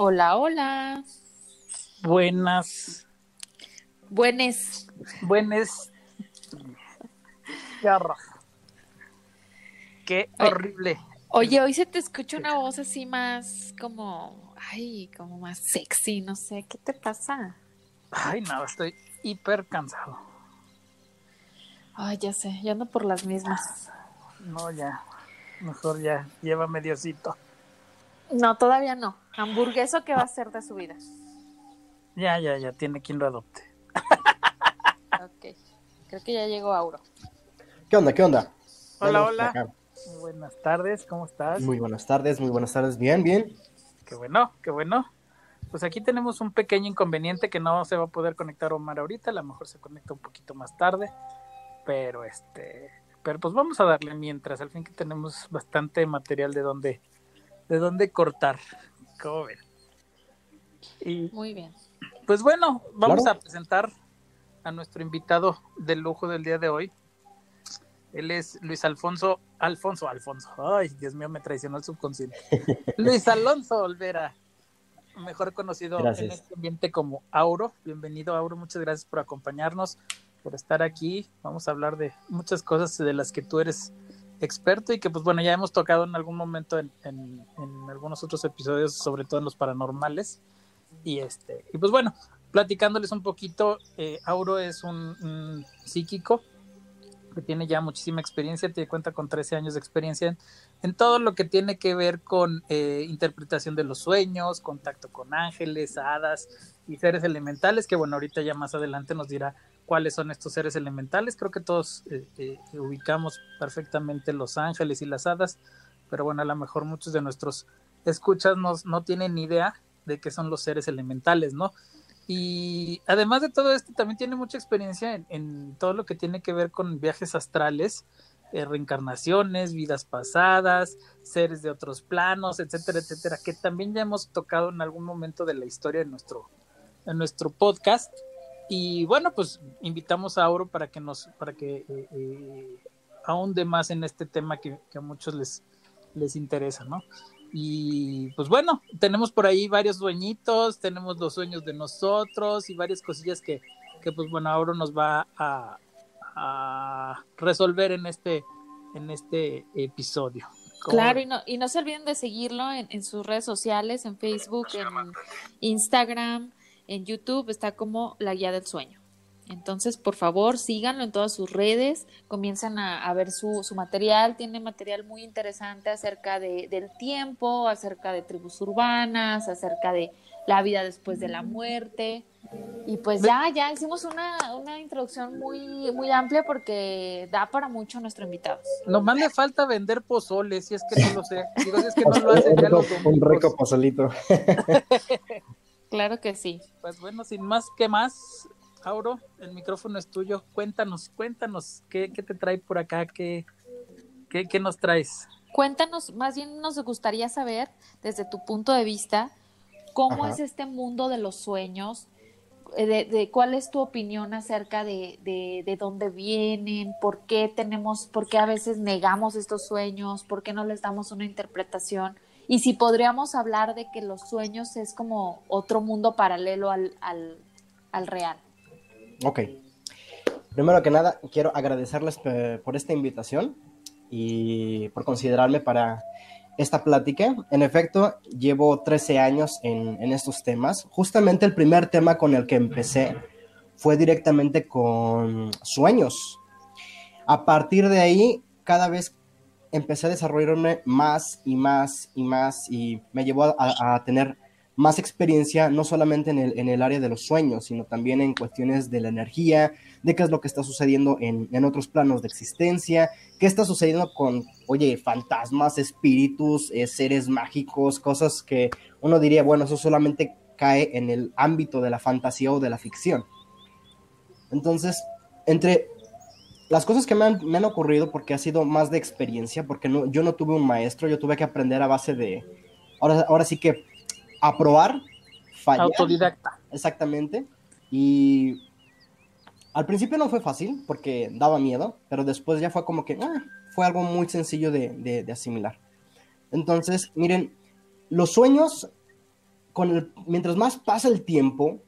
Hola, hola. Buenas. Buenes. Buenas. Garra. Qué Ay. horrible. Oye, hoy se te escucha una voz así más como, ay, como más sexy, no sé, ¿qué te pasa? Ay, nada, estoy hiper cansado. Ay, ya sé, yo ando por las mismas. No, ya. Mejor ya, lleva mediocito. No, todavía no. Hamburgueso, ¿qué va a ser de su vida? Ya, ya, ya, tiene quien lo adopte. Ok, creo que ya llegó Auro. ¿Qué onda? ¿Qué onda? Hola, hola. Muy buenas tardes, ¿cómo estás? Muy buenas tardes, muy buenas tardes. Bien, bien. Qué bueno, qué bueno. Pues aquí tenemos un pequeño inconveniente que no se va a poder conectar Omar ahorita, a lo mejor se conecta un poquito más tarde, pero este, pero pues vamos a darle mientras, al fin que tenemos bastante material de donde, de dónde cortar, ¿cómo ven? Y Muy bien. pues bueno, vamos Claro. a presentar a nuestro invitado de lujo del día de hoy. Él es Luis Alfonso, Alfonso, Alfonso. Ay, Dios mío, me traicionó el subconsciente. Luis Alonso Olvera, mejor conocido en este ambiente como Auro. Bienvenido, Auro. Muchas gracias por acompañarnos, por estar aquí. Vamos a hablar de muchas cosas de las que tú eres experto y que, pues bueno, ya hemos tocado en algún momento en, algunos otros episodios, sobre todo en los paranormales. Y este, y pues bueno, platicándoles un poquito, eh, Auro es un, psíquico que tiene ya muchísima experiencia, tiene cuenta con 13 años de experiencia en, en todo lo que tiene que ver con eh, interpretación de los sueños, contacto con ángeles, hadas y seres elementales, que bueno, ahorita ya más adelante nos dirá cuáles son estos seres elementales. Creo que todos eh, eh, ubicamos perfectamente los ángeles y las hadas, pero bueno, a lo mejor muchos de nuestros escuchas nos, no tienen idea de qué son los seres elementales, ¿no? Y además de todo esto, también tiene mucha experiencia en, en todo lo que tiene que ver con viajes astrales, eh, reencarnaciones, vidas pasadas, seres de otros planos, etcétera, etcétera, que también ya hemos tocado en algún momento de la historia de nuestro, en nuestro podcast. Y bueno, pues invitamos a Auro para que nos, para que eh, eh, ahonde más en este tema que, que a muchos les, les interesa, ¿no? Y pues bueno, tenemos por ahí varios sueñitos, tenemos los sueños de nosotros y varias cosillas que, que pues bueno, ahora nos va a, a resolver en este, en este episodio. ¿Cómo Claro, y no, y no se olviden de seguirlo en, en sus redes sociales, en Facebook, en Instagram, en YouTube, está como La Guía del Sueño. Entonces, por favor, síganlo en todas sus redes, comiencen a, a ver su, su material, tiene material muy interesante acerca de, del tiempo, acerca de tribus urbanas, acerca de la vida después de la muerte. Y pues ya, ya hicimos una, una introducción muy, muy amplia porque da para mucho nuestro invitado. Nomás le falta vender pozole, si es que no lo sé. Digo, si es que no lo hacen ya un, rico pozolito. Claro que sí. Pues bueno, sin más que más, Auro, el micrófono es tuyo. Cuéntanos, cuéntanos, ¿qué, qué te trae por acá? ¿Qué, qué, qué nos traes? Cuéntanos, más bien nos gustaría saber, desde tu punto de vista, cómo Ajá. es este mundo de los sueños, eh, de, de cuál es tu opinión acerca de, de, de dónde vienen, por qué tenemos, por qué a veces negamos estos sueños, por qué no les damos una interpretación, y si podríamos hablar de que los sueños es como otro mundo paralelo al, al, al real. Ok. Primero que nada, quiero agradecerles eh, por esta invitación y por considerarme para esta plática. En efecto, llevo 13 años en, en estos temas. Justamente el primer tema con el que empecé fue directamente con sueños. A partir de ahí, cada vez empecé a desarrollarme más y más y más y me llevó a, tener más experiencia, no solamente en el, en el área de los sueños, sino también en cuestiones de la energía, de qué es lo que está sucediendo en, en otros planos de existencia, qué está sucediendo con, oye, fantasmas, espíritus, eh, seres mágicos, cosas que uno diría, bueno, eso solamente cae en el ámbito de la fantasía o de la ficción. Entonces, entre las cosas que me han, me han ocurrido, porque ha sido más de experiencia, porque no, yo no tuve un maestro, yo tuve que aprender a base de, ahora, ahora sí que aprobar, fallar. Autodidacta. Exactamente. Y al principio no fue fácil porque daba miedo, pero después ya fue como que ah, fue algo muy sencillo de, de- de asimilar. Entonces, miren, los sueños con mientras más pasa el tiempo,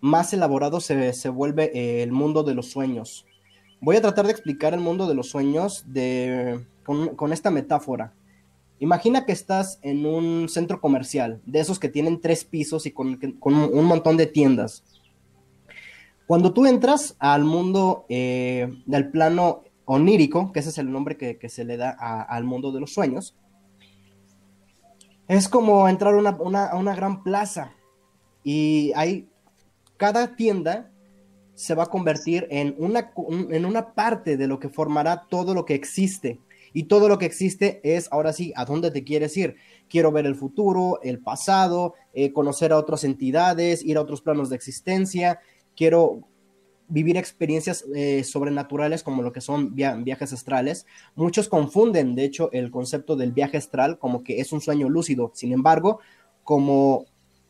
más elaborado se, se vuelve eh, el mundo de los sueños. Voy a tratar de explicar el mundo de los sueños de, con, esta metáfora. Imagina que estás en un centro comercial, de esos que tienen tres pisos y con, un montón de tiendas. Cuando tú entras al mundo eh, del plano onírico, que ese es el nombre que, se le da al mundo de los sueños, es como entrar a una, a una gran plaza y hay cada tienda se va a convertir en una, en una parte de lo que formará todo lo que existe. Y todo lo que existe es, ahora sí, a dónde te quieres ir. Quiero ver el futuro, el pasado, eh, conocer a otras entidades, ir a otros planos de existencia. Quiero vivir experiencias eh, sobrenaturales como lo que son via viajes astrales. Muchos confunden, de hecho, el concepto del viaje astral como que es un sueño lúcido. Sin embargo, como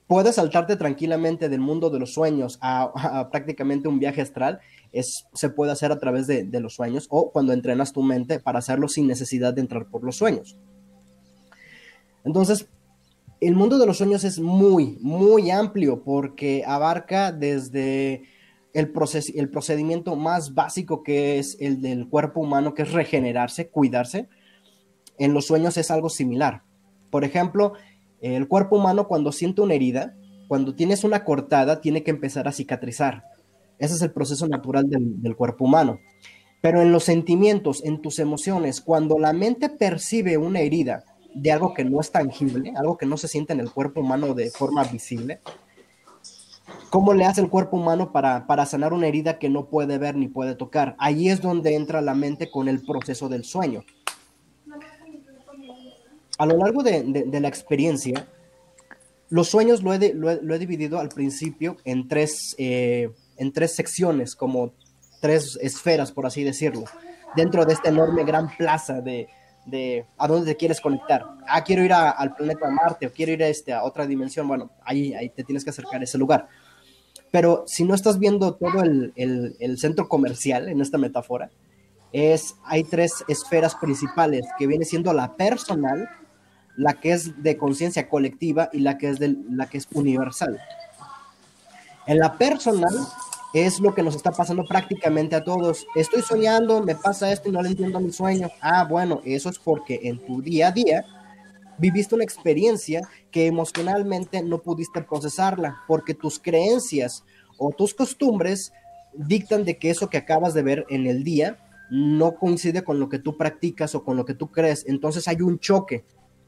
puedes saltarte tranquilamente del mundo de los sueños a, prácticamente un viaje astral, es, se puede hacer a través de, de, los sueños o cuando entrenas tu mente para hacerlo sin necesidad de entrar por los sueños. Entonces, el mundo de los sueños es muy, muy amplio porque abarca desde el, proces el procedimiento más básico que es el del cuerpo humano, que es regenerarse, cuidarse. En los sueños es algo similar. Por ejemplo, el cuerpo humano cuando siente una herida, cuando tienes una cortada, tiene que empezar a cicatrizar. Ese es el proceso natural del, cuerpo humano. Pero en los sentimientos, en tus emociones, cuando la mente percibe una herida de algo que no es tangible, algo que no se siente en el cuerpo humano de forma visible, ¿cómo le hace el cuerpo humano para, para sanar una herida que no puede ver ni puede tocar? Ahí es donde entra la mente con el proceso del sueño a lo largo de, la experiencia, los sueños lo he, lo he, dividido al principio en tres, eh, en tres secciones, como tres esferas, por así decirlo, dentro de esta enorme gran plaza de, de a dónde te quieres conectar. Ah, quiero ir al planeta Marte o quiero ir a, este, a otra dimensión. Bueno, ahí, ahí te tienes que acercar a ese lugar. Pero si no estás viendo todo el, el, el centro comercial en esta metáfora, es, hay tres esferas principales que viene siendo la personal, la que es de conciencia colectiva y la que es de, la que es universal. En la personal es lo que nos está pasando prácticamente a todos. Estoy soñando, me pasa esto y no le entiendo mi sueño. Ah, bueno, eso es porque en tu día a día viviste una experiencia que emocionalmente no pudiste procesarla, porque tus creencias o tus costumbres dictan de que eso que acabas de ver en el día no coincide con lo que tú practicas o con lo que tú crees. Entonces hay un choque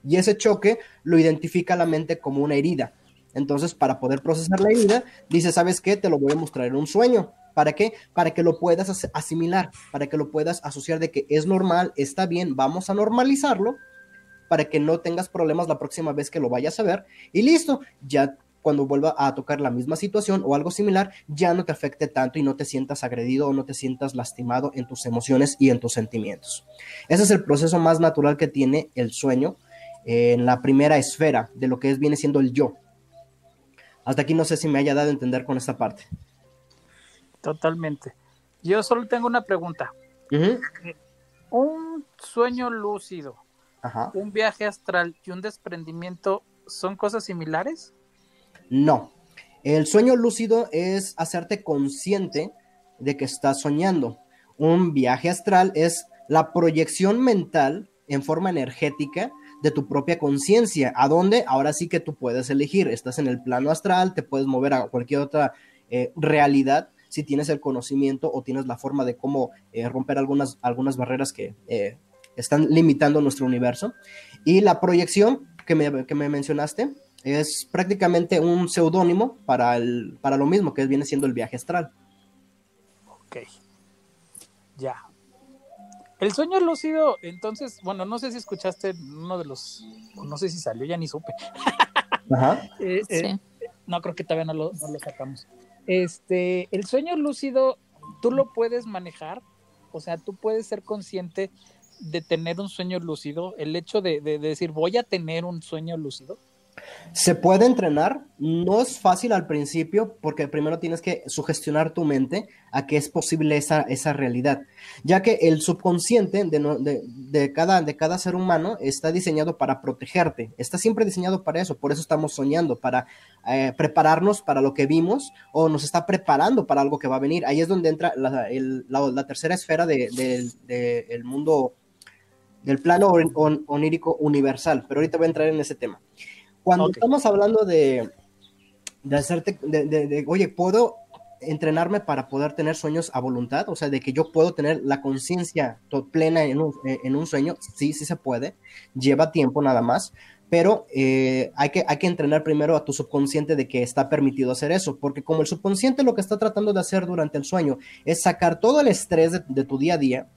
y ese choque lo identifica la mente como una herida. Entonces, para poder procesar la herida, dice, ¿sabes qué? Te lo voy a mostrar en un sueño. ¿Para qué? Para que lo puedas asimilar, para que lo puedas asociar de que es normal, está bien, vamos a normalizarlo, para que no tengas problemas la próxima vez que lo vayas a ver. Y listo, ya cuando vuelva a tocar la misma situación o algo similar, ya no te afecte tanto y no te sientas agredido o no te sientas lastimado en tus emociones y en tus sentimientos. Ese es el proceso más natural que tiene el sueño en la primera esfera de lo que es, viene siendo el yo. Hasta aquí no sé si me haya dado a entender con esta parte. Totalmente. Yo solo tengo una pregunta. Uh -huh. Un sueño lúcido, Ajá. un viaje astral y un desprendimiento son cosas similares? No. El sueño lúcido es hacerte consciente de que estás soñando. Un viaje astral es la proyección mental en forma energética de tu propia conciencia. ¿A dónde? Ahora sí que tú puedes elegir. Estás en el plano astral, te puedes mover a cualquier otra eh, realidad si tienes el conocimiento o tienes la forma de cómo eh, romper algunas, algunas barreras que eh, están limitando nuestro universo. Y la proyección que me, que me mencionaste es prácticamente un seudónimo para, para lo mismo que viene siendo el viaje astral. Ok. Ya, el sueño lúcido, entonces, bueno, no sé si escuchaste uno de los, no sé si salió, ya ni supe. Ajá. eh, sí. eh, no, creo que todavía no lo, no lo, sacamos. Este, el sueño lúcido, tú lo puedes manejar, o sea, tú puedes ser consciente de tener un sueño lúcido, el hecho de, de, de decir, voy a tener un sueño lúcido. Se puede entrenar, no es fácil al principio porque primero tienes que sugestionar tu mente a que es posible esa, esa realidad, ya que el subconsciente de, de, cada, de cada ser humano está diseñado para protegerte, está siempre diseñado para eso, por eso estamos soñando, para eh, prepararnos para lo que vimos o nos está preparando para algo que va a venir. Ahí es donde entra la, la, tercera esfera del de, mundo, del plano onírico universal, pero ahorita voy a entrar en ese tema. Cuando estamos hablando de, de hacerte, de, de, oye, ¿puedo entrenarme para poder tener sueños a voluntad? O sea, de que yo puedo tener la conciencia plena en un, en un, sueño, sí, sí se puede, lleva tiempo nada más, pero eh, hay, que, hay que entrenar primero a tu subconsciente de que está permitido hacer eso, porque como el subconsciente lo que está tratando de hacer durante el sueño es sacar todo el estrés de, de tu día a día,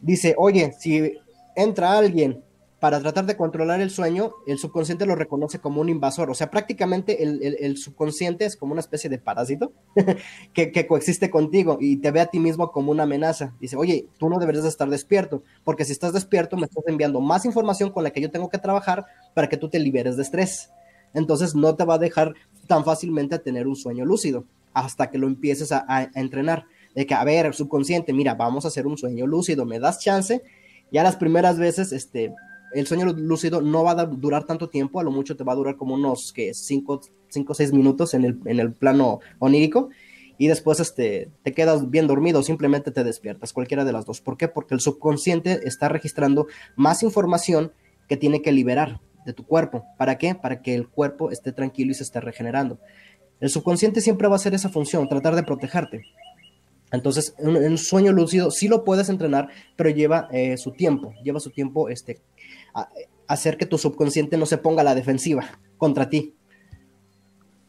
dice, oye, si entra alguien para tratar de controlar el sueño, el subconsciente lo reconoce como un invasor. O sea, prácticamente el, subconsciente es como una especie de parásito que, coexiste contigo y te ve a ti mismo como una amenaza. Dice, oye, tú no deberías estar despierto, porque si estás despierto me estás enviando más información con la que yo tengo que trabajar para que tú te liberes de estrés. Entonces no te va a dejar tan fácilmente tener un sueño lúcido hasta que lo empieces a, a entrenar. De que, a ver, subconsciente, mira, vamos a hacer un sueño lúcido, me das chance. Ya las primeras veces, este, el sueño lúcido no va a durar tanto tiempo, a lo mucho te va a durar como unos 5 o 6 minutos en el, en el plano onírico y después este, te quedas bien dormido, simplemente te despiertas, cualquiera de las dos. ¿Por qué? Porque el subconsciente está registrando más información que tiene que liberar de tu cuerpo. ¿Para qué? Para que el cuerpo esté tranquilo y se esté regenerando. El subconsciente siempre va a hacer esa función, tratar de protegerte. Entonces, en un sueño lúcido sí lo puedes entrenar, pero lleva eh, su tiempo, lleva su tiempo este, hacer que tu subconsciente no se ponga a la defensiva contra ti.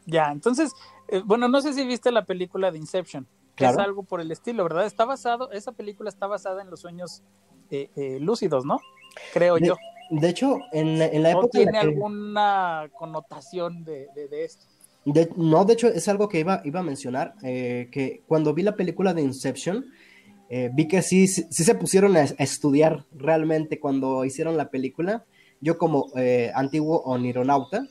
Ya, entonces, eh, bueno, no sé si viste la película de Inception, que es algo por el estilo, ¿verdad? Está basado, esa película está basada en los sueños eh, eh, lúcidos, ¿no? Creo yo. De hecho, en, la época... tiene alguna connotación de, esto? no, de hecho, es algo que iba, iba a mencionar, que cuando vi la película de Inception, eh, vi que sí, sí, se pusieron a, estudiar realmente cuando hicieron la película. Yo como eh, antiguo onironauta,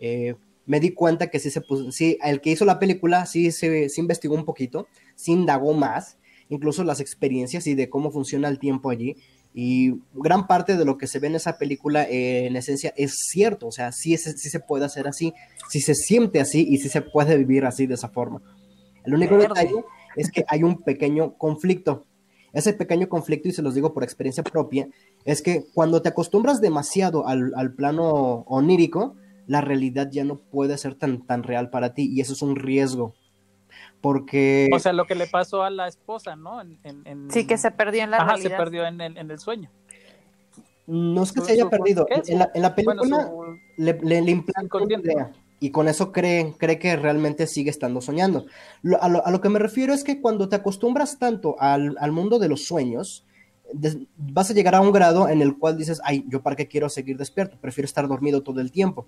eh, me di cuenta que sí se puso, sí, el que hizo la película sí se investigó un poquito, sí indagó más, incluso las experiencias y de cómo funciona el tiempo allí. Y gran parte de lo que se ve en esa película, en esencia, es cierto. O sea, sí, sí, se puede hacer así, sí se siente así y sí se puede vivir así de esa forma. El único detalle es que hay un pequeño conflicto. Ese pequeño conflicto, y se los digo por experiencia propia, es que cuando te acostumbras demasiado al, plano onírico, la realidad ya no puede ser tan, tan real para ti y eso es un riesgo. Porque... O sea, lo que le pasó a la esposa, ¿no? Sí, que se perdió en la Ajá, se perdió en el, sueño. No es que se haya perdido. En la, película le, le, le idea y con eso cree, cree que realmente sigue estando soñando. a, lo, que me refiero es que cuando te acostumbras tanto al, mundo de los sueños, vas a llegar a un grado en el cual dices, ay, yo para qué quiero seguir despierto, prefiero estar dormido todo el tiempo.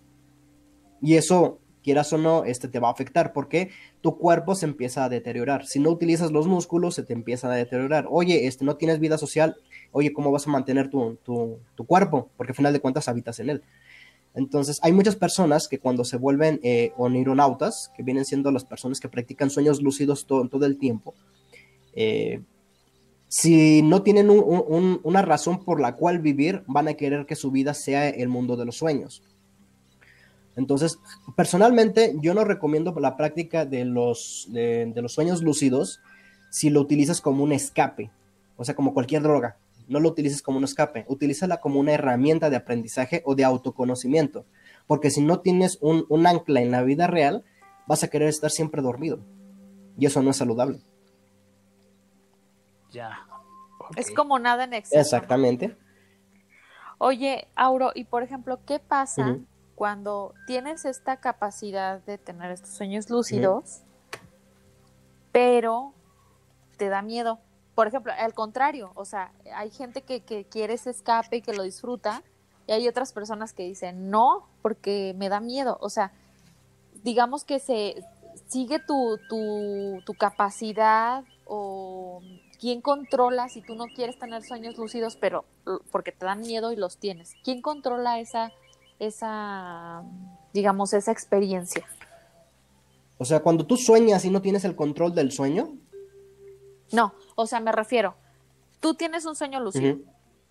Y eso, quieras o no, este te va a afectar porque tu cuerpo se empieza a deteriorar. Si no utilizas los músculos, se te empieza a deteriorar. Oye, este, no tienes vida social, oye, ¿cómo vas a mantener tu, tu, tu cuerpo? Porque al final de cuentas habitas en él. Entonces, hay muchas personas que cuando se vuelven eh, onironautas, que vienen siendo las personas que practican sueños lúcidos todo, el tiempo, eh, si no tienen una razón por la cual vivir, van a querer que su vida sea el mundo de los sueños. Entonces, personalmente, yo no recomiendo la práctica de los, de los sueños lúcidos si lo utilizas como un escape, o sea, como cualquier droga no lo utilices como un escape, utilízala como una herramienta de aprendizaje o de autoconocimiento, porque si no tienes un, ancla en la vida real, vas a querer estar siempre dormido, y eso no es saludable. Ya. Es como nada en exceso. Exactamente. Oye, Auro, y por ejemplo, ¿qué pasa cuando tienes esta capacidad de tener estos sueños lúcidos, pero te da miedo? Por ejemplo, al contrario, o sea, hay gente que, que quiere ese escape y que lo disfruta, y hay otras personas que dicen, no, porque me da miedo. O sea, digamos que se sigue tu, tu, tu capacidad o quién controla si tú no quieres tener sueños lúcidos, pero porque te dan miedo y los tienes. ¿Quién controla esa, esa, digamos, esa experiencia. O sea, cuando tú sueñas y no tienes el control del sueño. No, o sea, me refiero, tú tienes un sueño lúcido,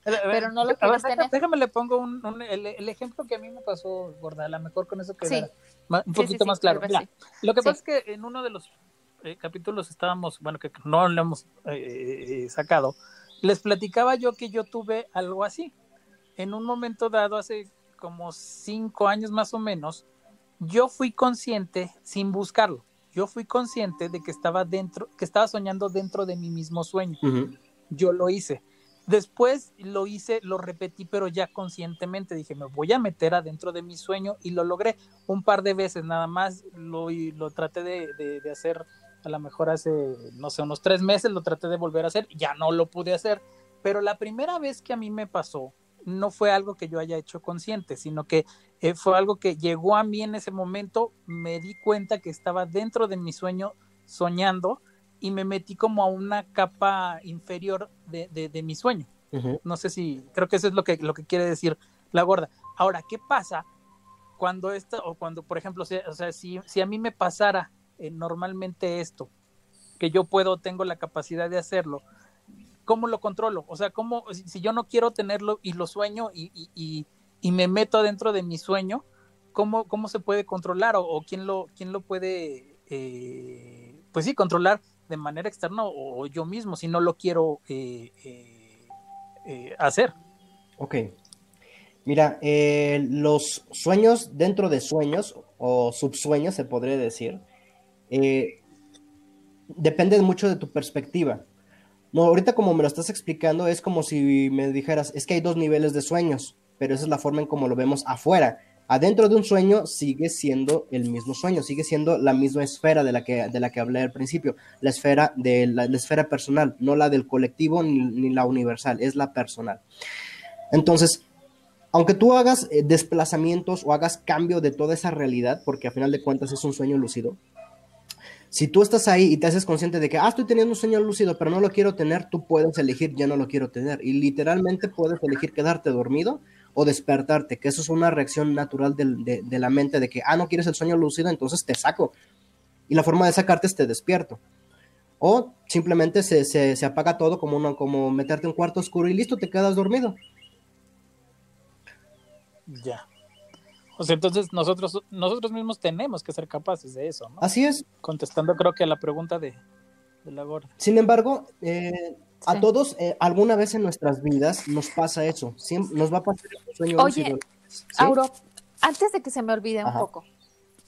pero no lo quieres tener. Déjame le pongo un, el, ejemplo que a mí me pasó, gorda, a lo mejor con eso que un poquito más claro. lo que pasa es que en uno de los eh, capítulos estábamos, bueno, que no lo hemos eh, eh, sacado, les platicaba yo que yo tuve algo así. En un momento dado, hace como cinco años más o menos, yo fui consciente sin buscarlo. Yo fui consciente de que estaba dentro, que estaba soñando dentro de mi mismo sueño. Yo lo hice. Después lo hice, lo repetí, pero ya conscientemente dije, me voy a meter adentro de mi sueño y lo logré un par de veces nada más. Lo, lo traté de, hacer a lo mejor hace, no sé, unos tres meses, lo traté de volver a hacer, ya no lo pude hacer. Pero la primera vez que a mí me pasó, no fue algo que yo haya hecho consciente, sino que eh, fue algo que llegó a mí en ese momento, me di cuenta que estaba dentro de mi sueño soñando y me metí como a una capa inferior de, mi sueño. No sé si, creo que eso es lo que, lo que quiere decir la gorda. Ahora, ¿qué pasa cuando esto, o cuando, por ejemplo, o sea, si, si a mí me pasara eh, normalmente esto, que yo puedo, tengo la capacidad de hacerlo, ¿cómo lo controlo? O sea, ¿cómo, si, yo no quiero tenerlo y lo sueño y, me meto dentro de mi sueño, ¿cómo, cómo se puede controlar o, quién, lo, quién lo puede, eh, pues sí, controlar de manera externa o, yo mismo si no lo quiero eh, eh, eh, hacer. Ok. Mira, los sueños dentro de sueños o subsueños, se podría decir, dependen mucho de tu perspectiva. No, ahorita como me lo estás explicando, es como si me dijeras, es que hay dos niveles de sueños, pero esa es la forma en como lo vemos afuera adentro de un sueño sigue siendo el mismo sueño, sigue siendo la misma esfera de la que, de la que hablé al principio, la esfera, de la, esfera personal, no la del colectivo ni, la universal, es la personal. Entonces, aunque tú hagas eh, desplazamientos o hagas cambio de toda esa realidad, porque a final de cuentas es un sueño lúcido, si tú estás ahí y te haces consciente de que, ah, estoy teniendo un sueño lúcido, pero no lo quiero tener, tú puedes elegir, ya no lo quiero tener. Y literalmente puedes elegir quedarte dormido o despertarte, que eso es una reacción natural de, la mente de que, ah, no quieres el sueño lúcido, entonces te saco. Y la forma de sacarte es te despierto. O simplemente se, apaga todo como, como meterte en un cuarto oscuro y listo, te quedas dormido. Ya. O sea, entonces nosotros, nosotros mismos tenemos que ser capaces de eso, ¿no? Así es. Contestando creo que a la pregunta de, de la gorda. Sin embargo, eh, a todos, eh, alguna vez en nuestras vidas nos pasa eso. nos va a pasar un sueño Oye, Auro, antes de que se me olvide un poco,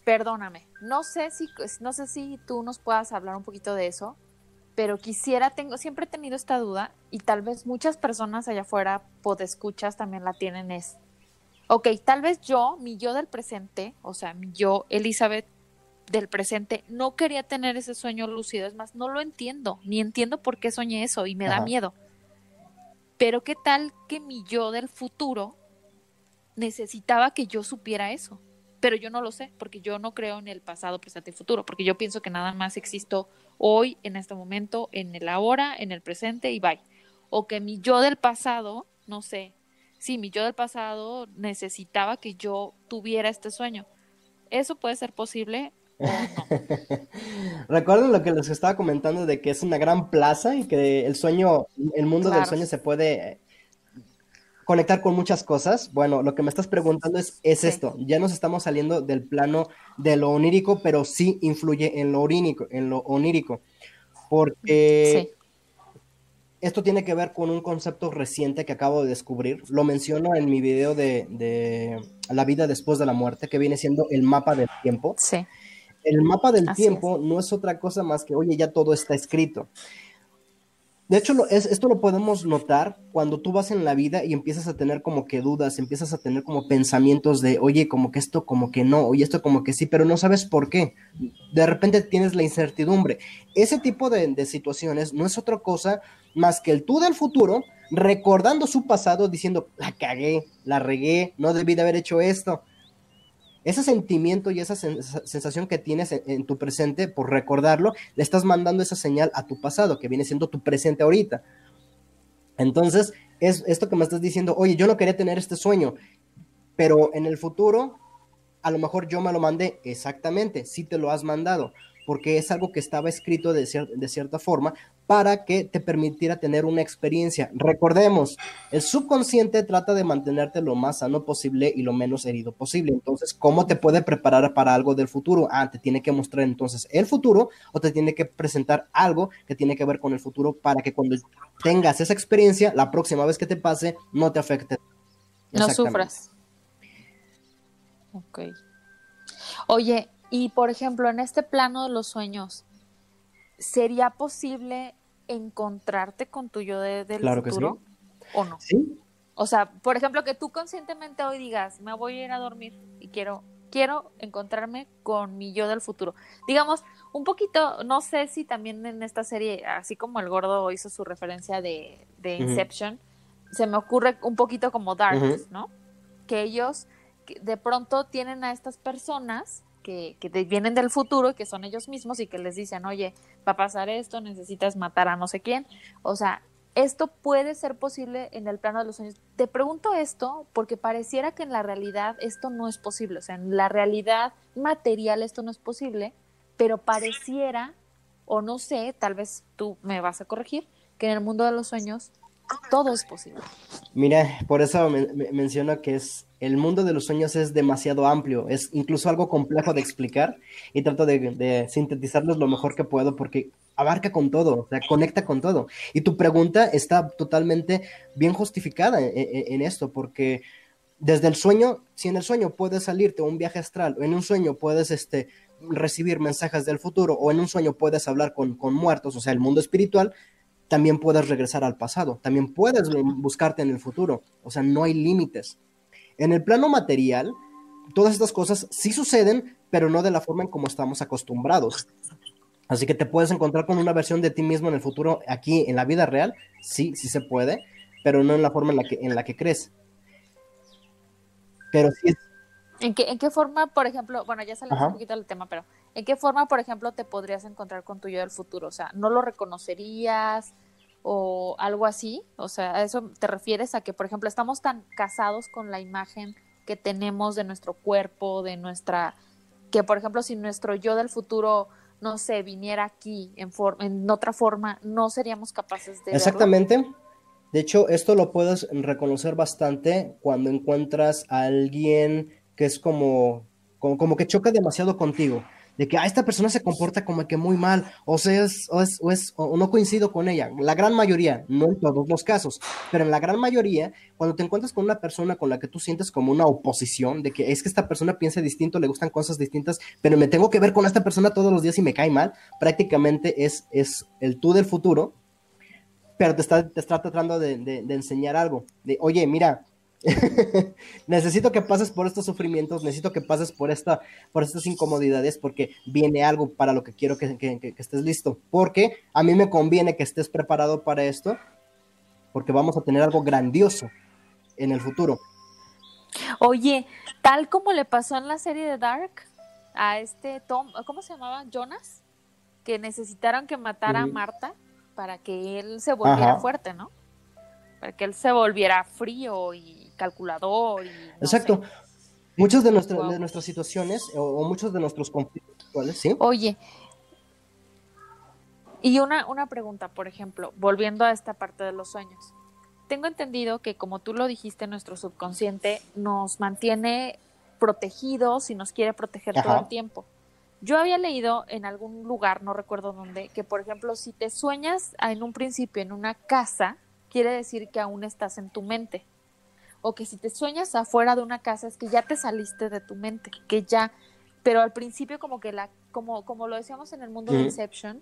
perdóname. No sé si, no sé si tú nos puedas hablar un poquito de eso, pero quisiera, tengo, siempre he tenido esta duda y tal vez muchas personas allá afuera, podescuchas, también la tienen, es, ok, tal vez yo, mi yo del presente, o sea, mi yo, Elizabeth, del presente, no quería tener ese sueño lúcido, es más, no lo entiendo, ni entiendo por qué soñé eso y me da miedo. Pero qué tal que mi yo del futuro necesitaba que yo supiera eso, pero yo no lo sé, porque yo no creo en el pasado, presente y futuro, porque yo pienso que nada más existo hoy, en este momento, en el ahora, en el presente y bye. O que mi yo del pasado, no sé, sí, mi yo del pasado necesitaba que yo tuviera este sueño. ¿Eso puede ser posible? Recuerden lo que les estaba comentando de que es una gran plaza y que el sueño, el mundo del sueño se puede conectar con muchas cosas. Bueno, lo que me estás preguntando es, es esto. Ya nos estamos saliendo del plano de lo onírico, pero sí influye en lo onírico, en lo onírico. Porque esto tiene que ver con un concepto reciente que acabo de descubrir. Lo menciono en mi video de, de la vida después de la muerte, que viene siendo el mapa del tiempo. Sí. El mapa del tiempo no es otra cosa más que, oye, ya todo está escrito. De hecho, esto lo podemos notar cuando tú vas en la vida y empiezas a tener como que dudas, empiezas a tener como pensamientos de, oye, como que esto como que no, oye, esto como que sí, pero no sabes por qué. De repente tienes la incertidumbre. Ese tipo de, de situaciones no es otra cosa más que el tú del futuro recordando su pasado diciendo, la cagué, la regué, no debí de haber hecho esto ese sentimiento y esa sensación que tienes en, tu presente por recordarlo, le estás mandando esa señal a tu pasado, que viene siendo tu presente ahorita. Entonces, es esto que me estás diciendo, oye, yo no quería tener este sueño. pero en el futuro, a lo mejor yo me lo mandé exactamente, si te lo has mandado, porque es algo que estaba escrito de, de cierta forma para que te permitiera tener una experiencia. Recordemos, el subconsciente trata de mantenerte lo más sano posible y lo menos herido posible. Entonces, ¿cómo te puede preparar para algo del futuro? Ah, te tiene que mostrar entonces el futuro o te tiene que presentar algo que tiene que ver con el futuro para que cuando tengas esa experiencia, la próxima vez que te pase, no te afecte. No sufras. Ok. Oye, y por ejemplo, en este plano de los sueños, ¿sería posible encontrarte con tu yo de, del claro futuro? Que sí. ¿O no? Sí. O sea, por ejemplo, que tú conscientemente hoy digas, me voy a ir a dormir y quiero, quiero encontrarme con mi yo del futuro. Digamos, un poquito, no sé si también en esta serie, así como el gordo hizo su referencia de, de Inception, uh -huh. se me ocurre un poquito como Dark, uh -huh. ¿no? Que ellos de pronto tienen a estas personas que, que vienen del futuro y que son ellos mismos y que les dicen, oye, va a pasar esto, necesitas matar a no sé quién. O sea, esto puede ser posible en el plano de los sueños. Te pregunto esto porque pareciera que en la realidad esto no es posible. O sea, en la realidad material esto no es posible, pero pareciera, o no sé, tal vez tú me vas a corregir, que en el mundo de los sueños todo es posible. Mira, por eso me, me menciono que es el mundo de los sueños es demasiado amplio, es incluso algo complejo de explicar y trato de, de sintetizarlos lo mejor que puedo porque abarca con todo, o sea, conecta con todo. Y tu pregunta está totalmente bien justificada en, en, en, esto, porque desde el sueño, si en el sueño puedes salirte a un viaje astral, o en un sueño puedes este, recibir mensajes del futuro, o en un sueño puedes hablar con, con muertos, o sea, el mundo espiritual, también puedes regresar al pasado, también puedes buscarte en el futuro, o sea, no hay límites. En el plano material, todas estas cosas sí suceden, pero no de la forma en como estamos acostumbrados. Así que te puedes encontrar con una versión de ti mismo en el futuro aquí en la vida real, sí, sí se puede, pero no en la forma en la que, en la que crees. Pero sí es... ¿En qué, ¿En qué forma, por ejemplo, bueno, ya salimos un poquito del tema, pero ¿en qué forma, por ejemplo, te podrías encontrar con tu yo del futuro? O sea, ¿no lo reconocerías o algo así? O sea, ¿a eso te refieres a que, por ejemplo, estamos tan casados con la imagen que tenemos de nuestro cuerpo, de nuestra... que, por ejemplo, si nuestro yo del futuro no sé, viniera aquí en, en otra forma, no seríamos capaces de... Exactamente. De hecho, esto lo puedes reconocer bastante cuando encuentras a alguien que es como, como que choca demasiado contigo. De que ah, esta persona se comporta como que muy mal, o sea, es, o, es, o, es, o no coincido con ella. La gran mayoría, no en todos los casos, pero en la gran mayoría, cuando te encuentras con una persona con la que tú sientes como una oposición, de que es que esta persona piensa distinto, le gustan cosas distintas, pero me tengo que ver con esta persona todos los días y me cae mal, prácticamente es, es el tú del futuro, pero te está, te está tratando de, de, de enseñar algo. De, oye, mira, necesito que pases por estos sufrimientos, necesito que pases por, esta, por estas incomodidades porque viene algo para lo que quiero que, que, que, estés listo. Porque a mí me conviene que estés preparado para esto porque vamos a tener algo grandioso en el futuro. Oye, tal como le pasó en la serie de Dark a este Tom, ¿cómo se llamaba? Jonas, que necesitaron que matara a Marta para que él se volviera Ajá. fuerte, ¿no? Para que él se volviera frío y calculador. Y no Exacto. Sé. Muchas de, nuestra, wow. de nuestras situaciones o, o, muchos de nuestros conflictos actuales, ¿sí? Oye, y una, una pregunta, por ejemplo, volviendo a esta parte de los sueños. Tengo entendido que, como tú lo dijiste, nuestro subconsciente nos mantiene protegidos y nos quiere proteger Ajá. todo el tiempo. Yo había leído en algún lugar, no recuerdo dónde, que por ejemplo, si te sueñas en un principio en una casa, quiere decir que aún estás en tu mente. O que si te sueñas afuera de una casa es que ya te saliste de tu mente, que ya, pero al principio como que la, como, como lo decíamos en el mundo de Inception,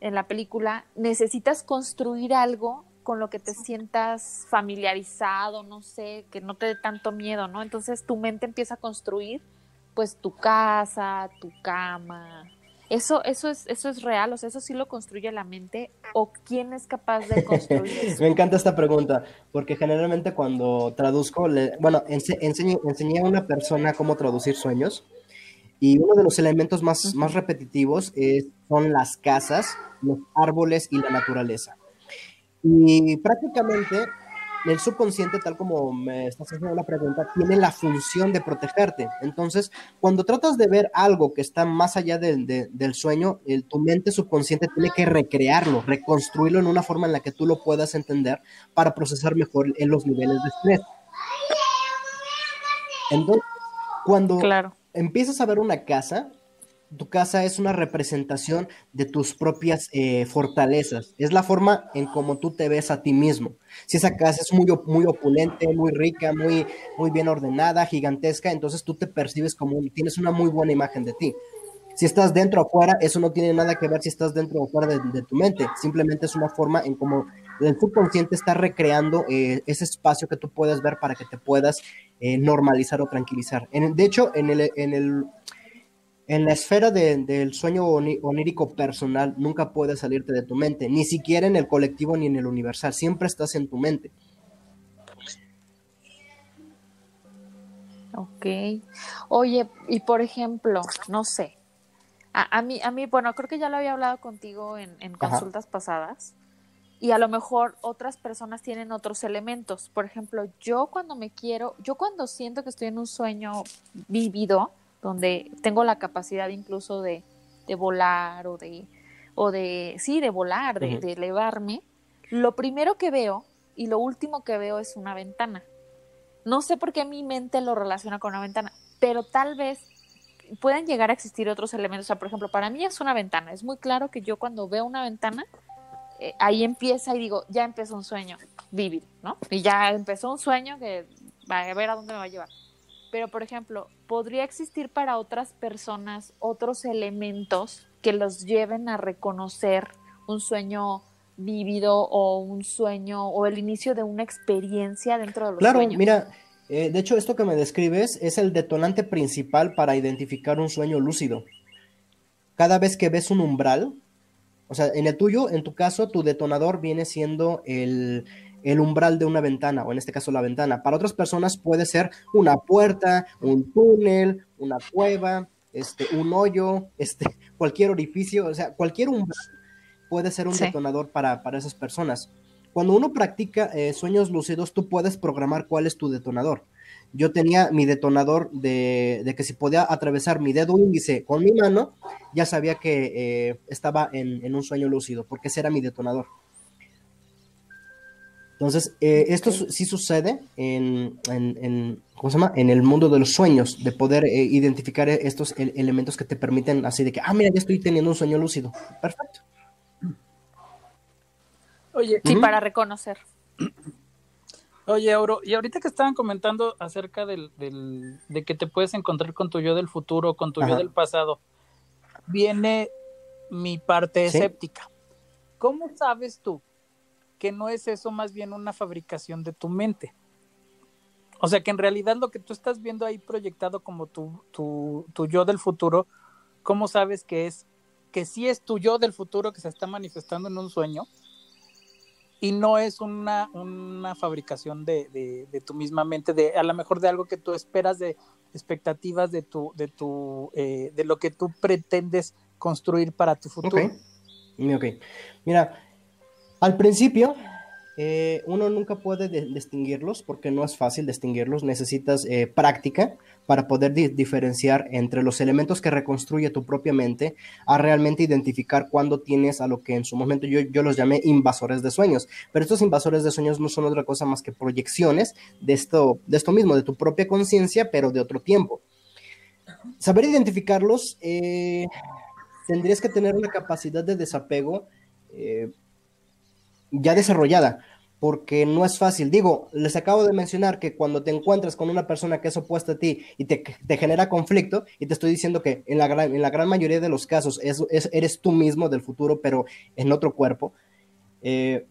en la película, necesitas construir algo con lo que te sientas familiarizado, no sé, que no te dé tanto miedo, ¿no? Entonces tu mente empieza a construir pues tu casa, tu cama. Eso, eso es, eso es real, o sea, eso sí lo construye la mente, o quién es capaz de construir eso. Me encanta esta pregunta, porque generalmente cuando traduzco, le, bueno, ense, enseñé, enseñé a una persona cómo traducir sueños, y uno de los elementos más, más repetitivos es, son las casas, los árboles y la naturaleza. Y prácticamente el subconsciente, tal como me estás haciendo la pregunta, tiene la función de protegerte. Entonces, cuando tratas de ver algo que está más allá del, del sueño, el, tu mente subconsciente tiene que recrearlo, reconstruirlo en una forma en la que tú lo puedas entender para procesar mejor en los niveles de estrés. Entonces, cuando empiezas a ver una casa, tu casa es una representación de tus propias eh, fortalezas. Es la forma en cómo tú te ves a ti mismo. Si esa casa es muy, muy opulente, muy rica, muy, muy bien ordenada, gigantesca, entonces tú te percibes como tienes una muy buena imagen de ti. Si estás dentro o afuera, eso no tiene nada que ver si estás dentro o fuera de, tu mente. Simplemente es una forma en cómo el subconsciente está recreando eh, ese espacio que tú puedes ver para que te puedas eh, normalizar o tranquilizar. de hecho, en el, en el en la esfera del sueño onírico personal nunca puedes salirte de tu mente, ni siquiera en el colectivo ni en el universal, siempre estás en tu mente. Ok. Oye, y por ejemplo, no sé, a, mí, a mí, bueno, creo que ya lo había hablado contigo en, en consultas pasadas, y a lo mejor otras personas tienen otros elementos. Por ejemplo, yo cuando me quiero, yo cuando siento que estoy en un sueño vivido, donde tengo la capacidad incluso de, volar o de, o de, sí, de volar, de, elevarme, lo primero que veo y lo último que veo es una ventana. No sé por qué mi mente lo relaciona con una ventana, pero tal vez puedan llegar a existir otros elementos. O sea, por ejemplo, para mí es una ventana. Es muy claro que yo cuando veo una ventana, eh, ahí empieza y digo, ya empezó un sueño vivir, ¿no? Y ya empezó un sueño que va a ver a dónde me va a llevar. Pero, por ejemplo, ¿podría existir para otras personas otros elementos que los lleven a reconocer un sueño vívido o un sueño o el inicio de una experiencia dentro de los claro, sueños? Claro, mira, eh, de hecho esto que me describes es el detonante principal para identificar un sueño lúcido. Cada vez que ves un umbral, o sea, en el tuyo, en tu caso, tu detonador viene siendo el, el umbral de una ventana, o en este caso la ventana. Para otras personas puede ser una puerta, un túnel, una cueva, este, un hoyo, este, cualquier orificio, o sea, cualquier umbral puede ser un detonador para, esas personas. Cuando uno practica eh, sueños lúcidos, tú puedes programar cuál es tu detonador. Yo tenía mi detonador de, que si podía atravesar mi dedo índice con mi mano, ya sabía que eh, estaba en, en un sueño lúcido, porque ese era mi detonador. Entonces, eh, esto sí sucede en, ¿cómo se llama? en el mundo de los sueños, de poder eh, identificar estos elementos que te permiten así de que, ah, mira, ya estoy teniendo un sueño lúcido. Perfecto. Oye, sí, para reconocer. Oye, Auro, y ahorita que estaban comentando acerca del, del, de que te puedes encontrar con tu yo del futuro, con tu yo del pasado, viene mi parte escéptica. ¿Cómo sabes tú que no es eso más bien una fabricación de tu mente. O sea, que en realidad lo que tú estás viendo ahí proyectado como tu, tu, tu yo del futuro, ¿cómo sabes que es que sí es tu yo del futuro que se está manifestando en un sueño y no es una, una fabricación de, de, tu misma mente, de a lo mejor de algo que tú esperas, de expectativas de tu, de tu, eh, de lo que tú pretendes construir para tu futuro. Ok, okay. Mira, al principio, eh, uno nunca puede distinguirlos porque no es fácil distinguirlos. Necesitas eh, práctica para poder diferenciar entre los elementos que reconstruye tu propia mente a realmente identificar cuándo tienes a lo que en su momento yo, yo los llamé invasores de sueños. Pero estos invasores de sueños no son otra cosa más que proyecciones de esto, de esto mismo, de tu propia conciencia, pero de otro tiempo. Saber identificarlos, eh, tendrías que tener una capacidad de desapego ya desarrollada, porque no es fácil. Digo, les acabo de mencionar que cuando te encuentras con una persona que es opuesta a ti y te, genera conflicto, y te estoy diciendo que en la gran, en la gran mayoría de los casos es, eres tú mismo del futuro, pero en otro cuerpo, eh,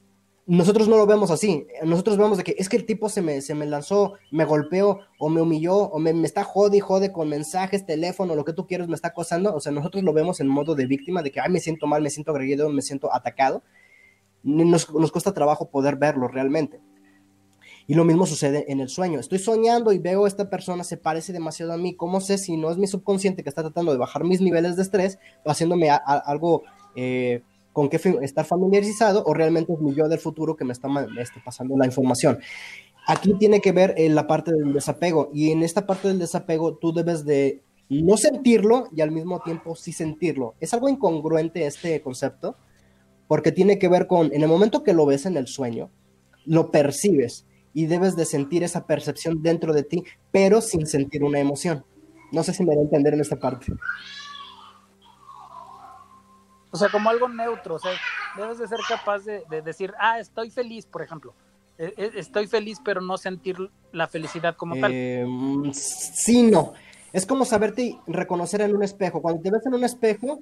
nosotros no lo vemos así. Nosotros vemos de que es que el tipo se me, se me lanzó, me golpeó o me humilló o me, está jode y jode con mensajes, teléfono, lo que tú quieras, me está acosando. O sea, nosotros lo vemos en modo de víctima, de que, ay, me siento mal, me siento agredido, me siento atacado nos, nos cuesta trabajo poder verlo realmente. Y lo mismo sucede en el sueño. Estoy soñando y veo a esta persona se parece demasiado a mí. ¿Cómo sé si no es mi subconsciente que está tratando de bajar mis niveles de estrés, haciéndome algo, eh, con qué estar familiarizado o realmente es mi yo del futuro que me está, pasando la información. Aquí tiene que ver en la parte del desapego y en esta parte del desapego tú debes de no sentirlo y al mismo tiempo sí sentirlo. Es algo incongruente este concepto porque tiene que ver con, en el momento que lo ves en el sueño, lo percibes y debes de sentir esa percepción dentro de ti, pero sin sentir una emoción. No sé si me voy a entender en esta parte. O sea, como algo neutro, o sea, debes de ser capaz de, decir, ah, estoy feliz, por ejemplo. E, e, estoy feliz, pero no sentir la felicidad como tal. Em, sí, no. Es como saberte reconocer en un espejo. Cuando te ves en un espejo,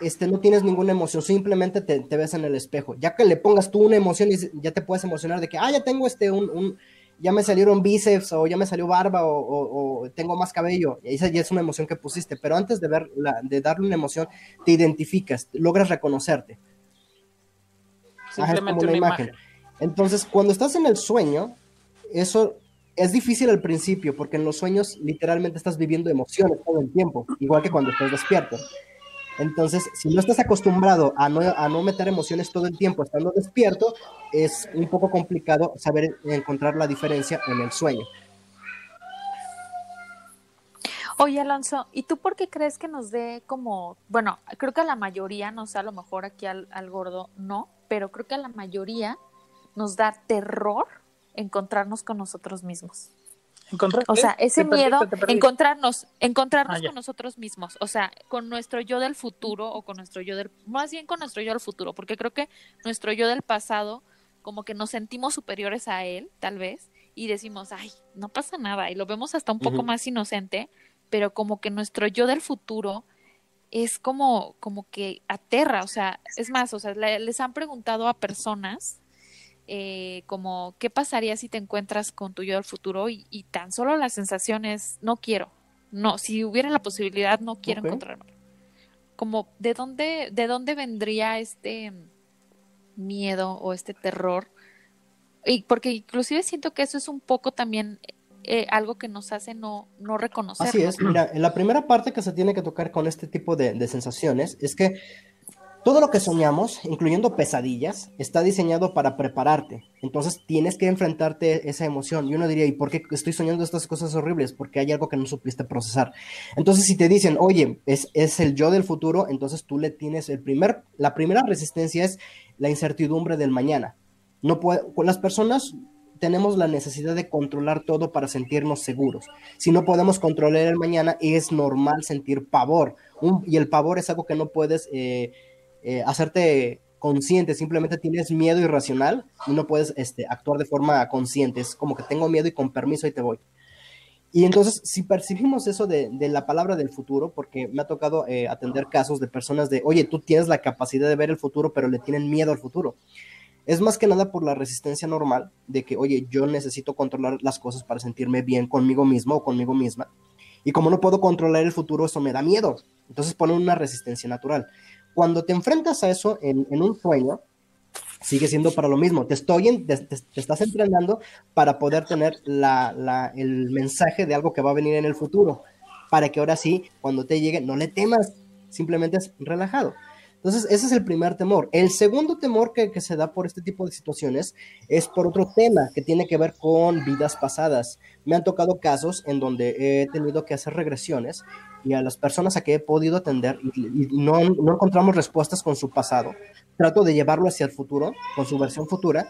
este, no tienes ninguna emoción, simplemente te, ves en el espejo. Ya que le pongas tú una emoción, ya te puedes emocionar de que, ah, ya tengo este, un, ya me salieron bíceps, o ya me salió barba, o, tengo más cabello. Y esa ya es una emoción que pusiste. Pero antes de, ver de darle una emoción, te identificas, logras reconocerte. Simplemente una, imagen. Entonces, cuando estás en el sueño, eso es difícil al principio, porque en los sueños literalmente estás viviendo emociones todo el tiempo, igual que cuando estás despierto. Entonces, si no estás acostumbrado a no, a no meter emociones todo el tiempo estando despierto, es un poco complicado saber encontrar la diferencia en el sueño. Oye, Alonso, ¿y tú por qué crees que nos dé como, bueno, creo que a la mayoría, no sé, a lo mejor aquí al, al gordo no, pero creo que a la mayoría nos da terror encontrarnos con nosotros mismos? O sea, ese miedo, encontrarnos, encontrarnos ah, con nosotros mismos, o sea, con nuestro yo del futuro o con nuestro yo del, más bien con nuestro yo del futuro, porque creo que nuestro yo del pasado, como que nos sentimos superiores a él, tal vez, y decimos, ay, no pasa nada, y lo vemos hasta un poco más inocente, pero como que nuestro yo del futuro es como, como que aterra, o sea, es más, o sea, les han preguntado a personas eh, como qué pasaría si te encuentras con tu yo del futuro y, tan solo la sensación es no quiero, no, si hubiera la posibilidad no quiero encontrarme. Como de dónde, de dónde vendría este miedo o este terror, y porque inclusive siento que eso es un poco también eh, algo que nos hace no, no reconocer. Así es, mira, en la primera parte que se tiene que tocar con este tipo de sensaciones es que todo lo que soñamos, incluyendo pesadillas, está diseñado para prepararte. Entonces tienes que enfrentarte esa emoción. Y uno diría, ¿y por qué estoy soñando estas cosas horribles? Porque hay algo que no supiste procesar. Entonces si te dicen, oye, es, el yo del futuro, entonces tú le tienes el primer, la primera resistencia es la incertidumbre del mañana. No con las personas tenemos la necesidad de controlar todo para sentirnos seguros. Si no podemos controlar el mañana, es normal sentir pavor. y el pavor es algo que no puedes... Eh, eh, hacerte consciente, simplemente tienes miedo irracional y no puedes este, actuar de forma consciente, es como que tengo miedo y con permiso ahí te voy. Y entonces, si percibimos eso de, la palabra del futuro, porque me ha tocado eh, atender casos de personas de, oye, tú tienes la capacidad de ver el futuro, pero le tienen miedo al futuro. Es más que nada por la resistencia normal de que, oye, yo necesito controlar las cosas para sentirme bien conmigo mismo o conmigo misma. Y como no puedo controlar el futuro, eso me da miedo. Entonces pone una resistencia natural. Cuando te enfrentas a eso en, un sueño, sigue siendo para lo mismo. Te, estoy estás entrenando para poder tener el mensaje de algo que va a venir en el futuro, para que ahora sí, cuando te llegue, no le temas, simplemente es relajado. Entonces, ese es el primer temor. El segundo temor que, se da por este tipo de situaciones es por otro tema que tiene que ver con vidas pasadas. Me han tocado casos en donde he tenido que hacer regresiones y a las personas a que he podido atender y, no, encontramos respuestas con su pasado, trato de llevarlo hacia el futuro, con su versión futura,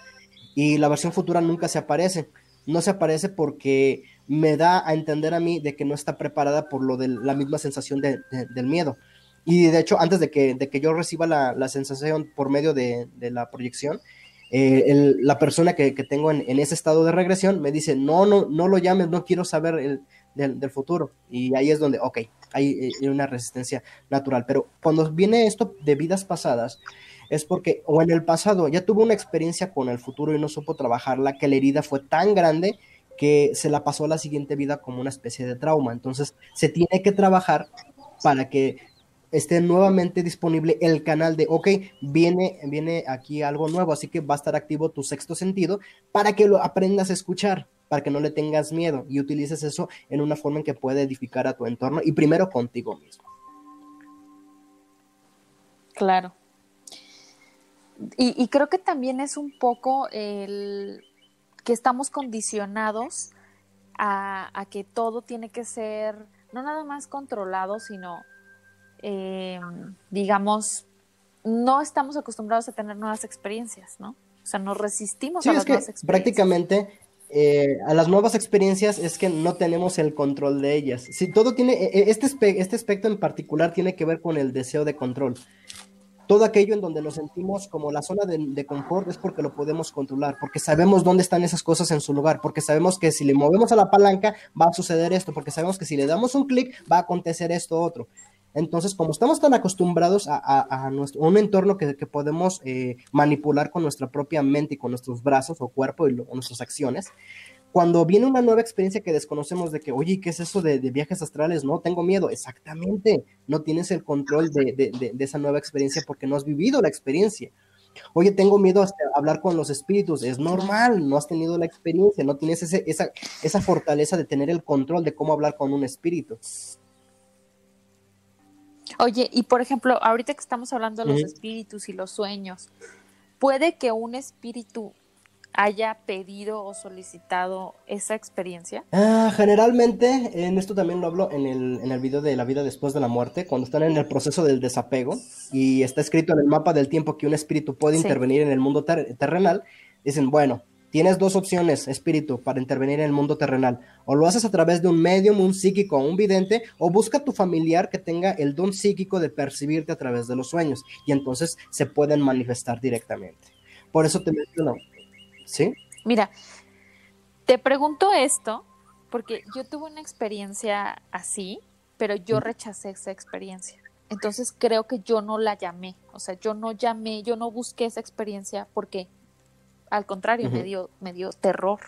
y la versión futura nunca se aparece. No se aparece porque me da a entender a mí de que no está preparada por lo de la misma sensación de, del miedo. Y de hecho, antes de que, de que yo reciba la, la sensación por medio de, de la proyección, eh, la persona que, que tengo en, en, ese estado de regresión me dice, no, no, no lo llames, no quiero saber el, del, futuro. Y ahí es donde, ok, hay, eh, una resistencia natural. Pero cuando viene esto de vidas pasadas, es porque o en el pasado ya tuvo una experiencia con el futuro y no supo trabajarla, que la herida fue tan grande que se la pasó a la siguiente vida como una especie de trauma. Entonces se tiene que trabajar para que esté nuevamente disponible el canal de, ok, viene, viene aquí algo nuevo, así que va a estar activo tu sexto sentido para que lo aprendas a escuchar para que no le tengas miedo y utilices eso en una forma en que pueda edificar a tu entorno y primero contigo mismo. Claro. y, creo que también es un poco el que estamos condicionados a, que todo tiene que ser no nada más controlado, sino, eh, digamos, no estamos acostumbrados a tener nuevas experiencias, ¿no? O sea, nos resistimos a las nuevas experiencias. Prácticamente eh, a las nuevas experiencias es que no tenemos el control de ellas. Si todo tiene, e, e, este, este aspecto en particular tiene que ver con el deseo de control. Todo aquello en donde nos sentimos como la zona de, confort es porque lo podemos controlar, porque sabemos dónde están esas cosas en su lugar, porque sabemos que si le movemos a la palanca va a suceder esto, porque sabemos que si le damos un clic va a acontecer esto otro. Entonces, como estamos tan acostumbrados a, un entorno que, podemos eh, manipular con nuestra propia mente y con nuestros brazos o cuerpo y nuestras acciones, cuando viene una nueva experiencia que desconocemos de que, oye, ¿qué es eso de, viajes astrales? No, tengo miedo. Exactamente, no tienes el control de, esa nueva experiencia porque no has vivido la experiencia. Oye, tengo miedo a hablar con los espíritus. Es normal, no has tenido la experiencia, no tienes esa fortaleza de tener el control de cómo hablar con un espíritu. Oye, y por ejemplo, ahorita que estamos hablando de los espíritus y los sueños, ¿puede que un espíritu haya pedido o solicitado esa experiencia? Ah, generalmente, en esto también lo hablo en el, en el video de la vida después de la muerte, cuando están en el proceso del desapego y está escrito en el mapa del tiempo que un espíritu puede intervenir en el mundo terrenal, dicen, bueno, Tienes dos opciones, espíritu, para intervenir en el mundo terrenal. O lo haces a través de un medium, un psíquico o un vidente, o busca a tu familiar que tenga el don psíquico de percibirte a través de los sueños. Y entonces se pueden manifestar directamente. Por eso te menciono. ¿Sí? Mira, te pregunto esto porque yo tuve una experiencia así, pero yo rechacé esa experiencia. Entonces creo que yo no la llamé, o sea, yo no llamé, yo no busqué esa experiencia porque al contrario, me, dio, me dio terror.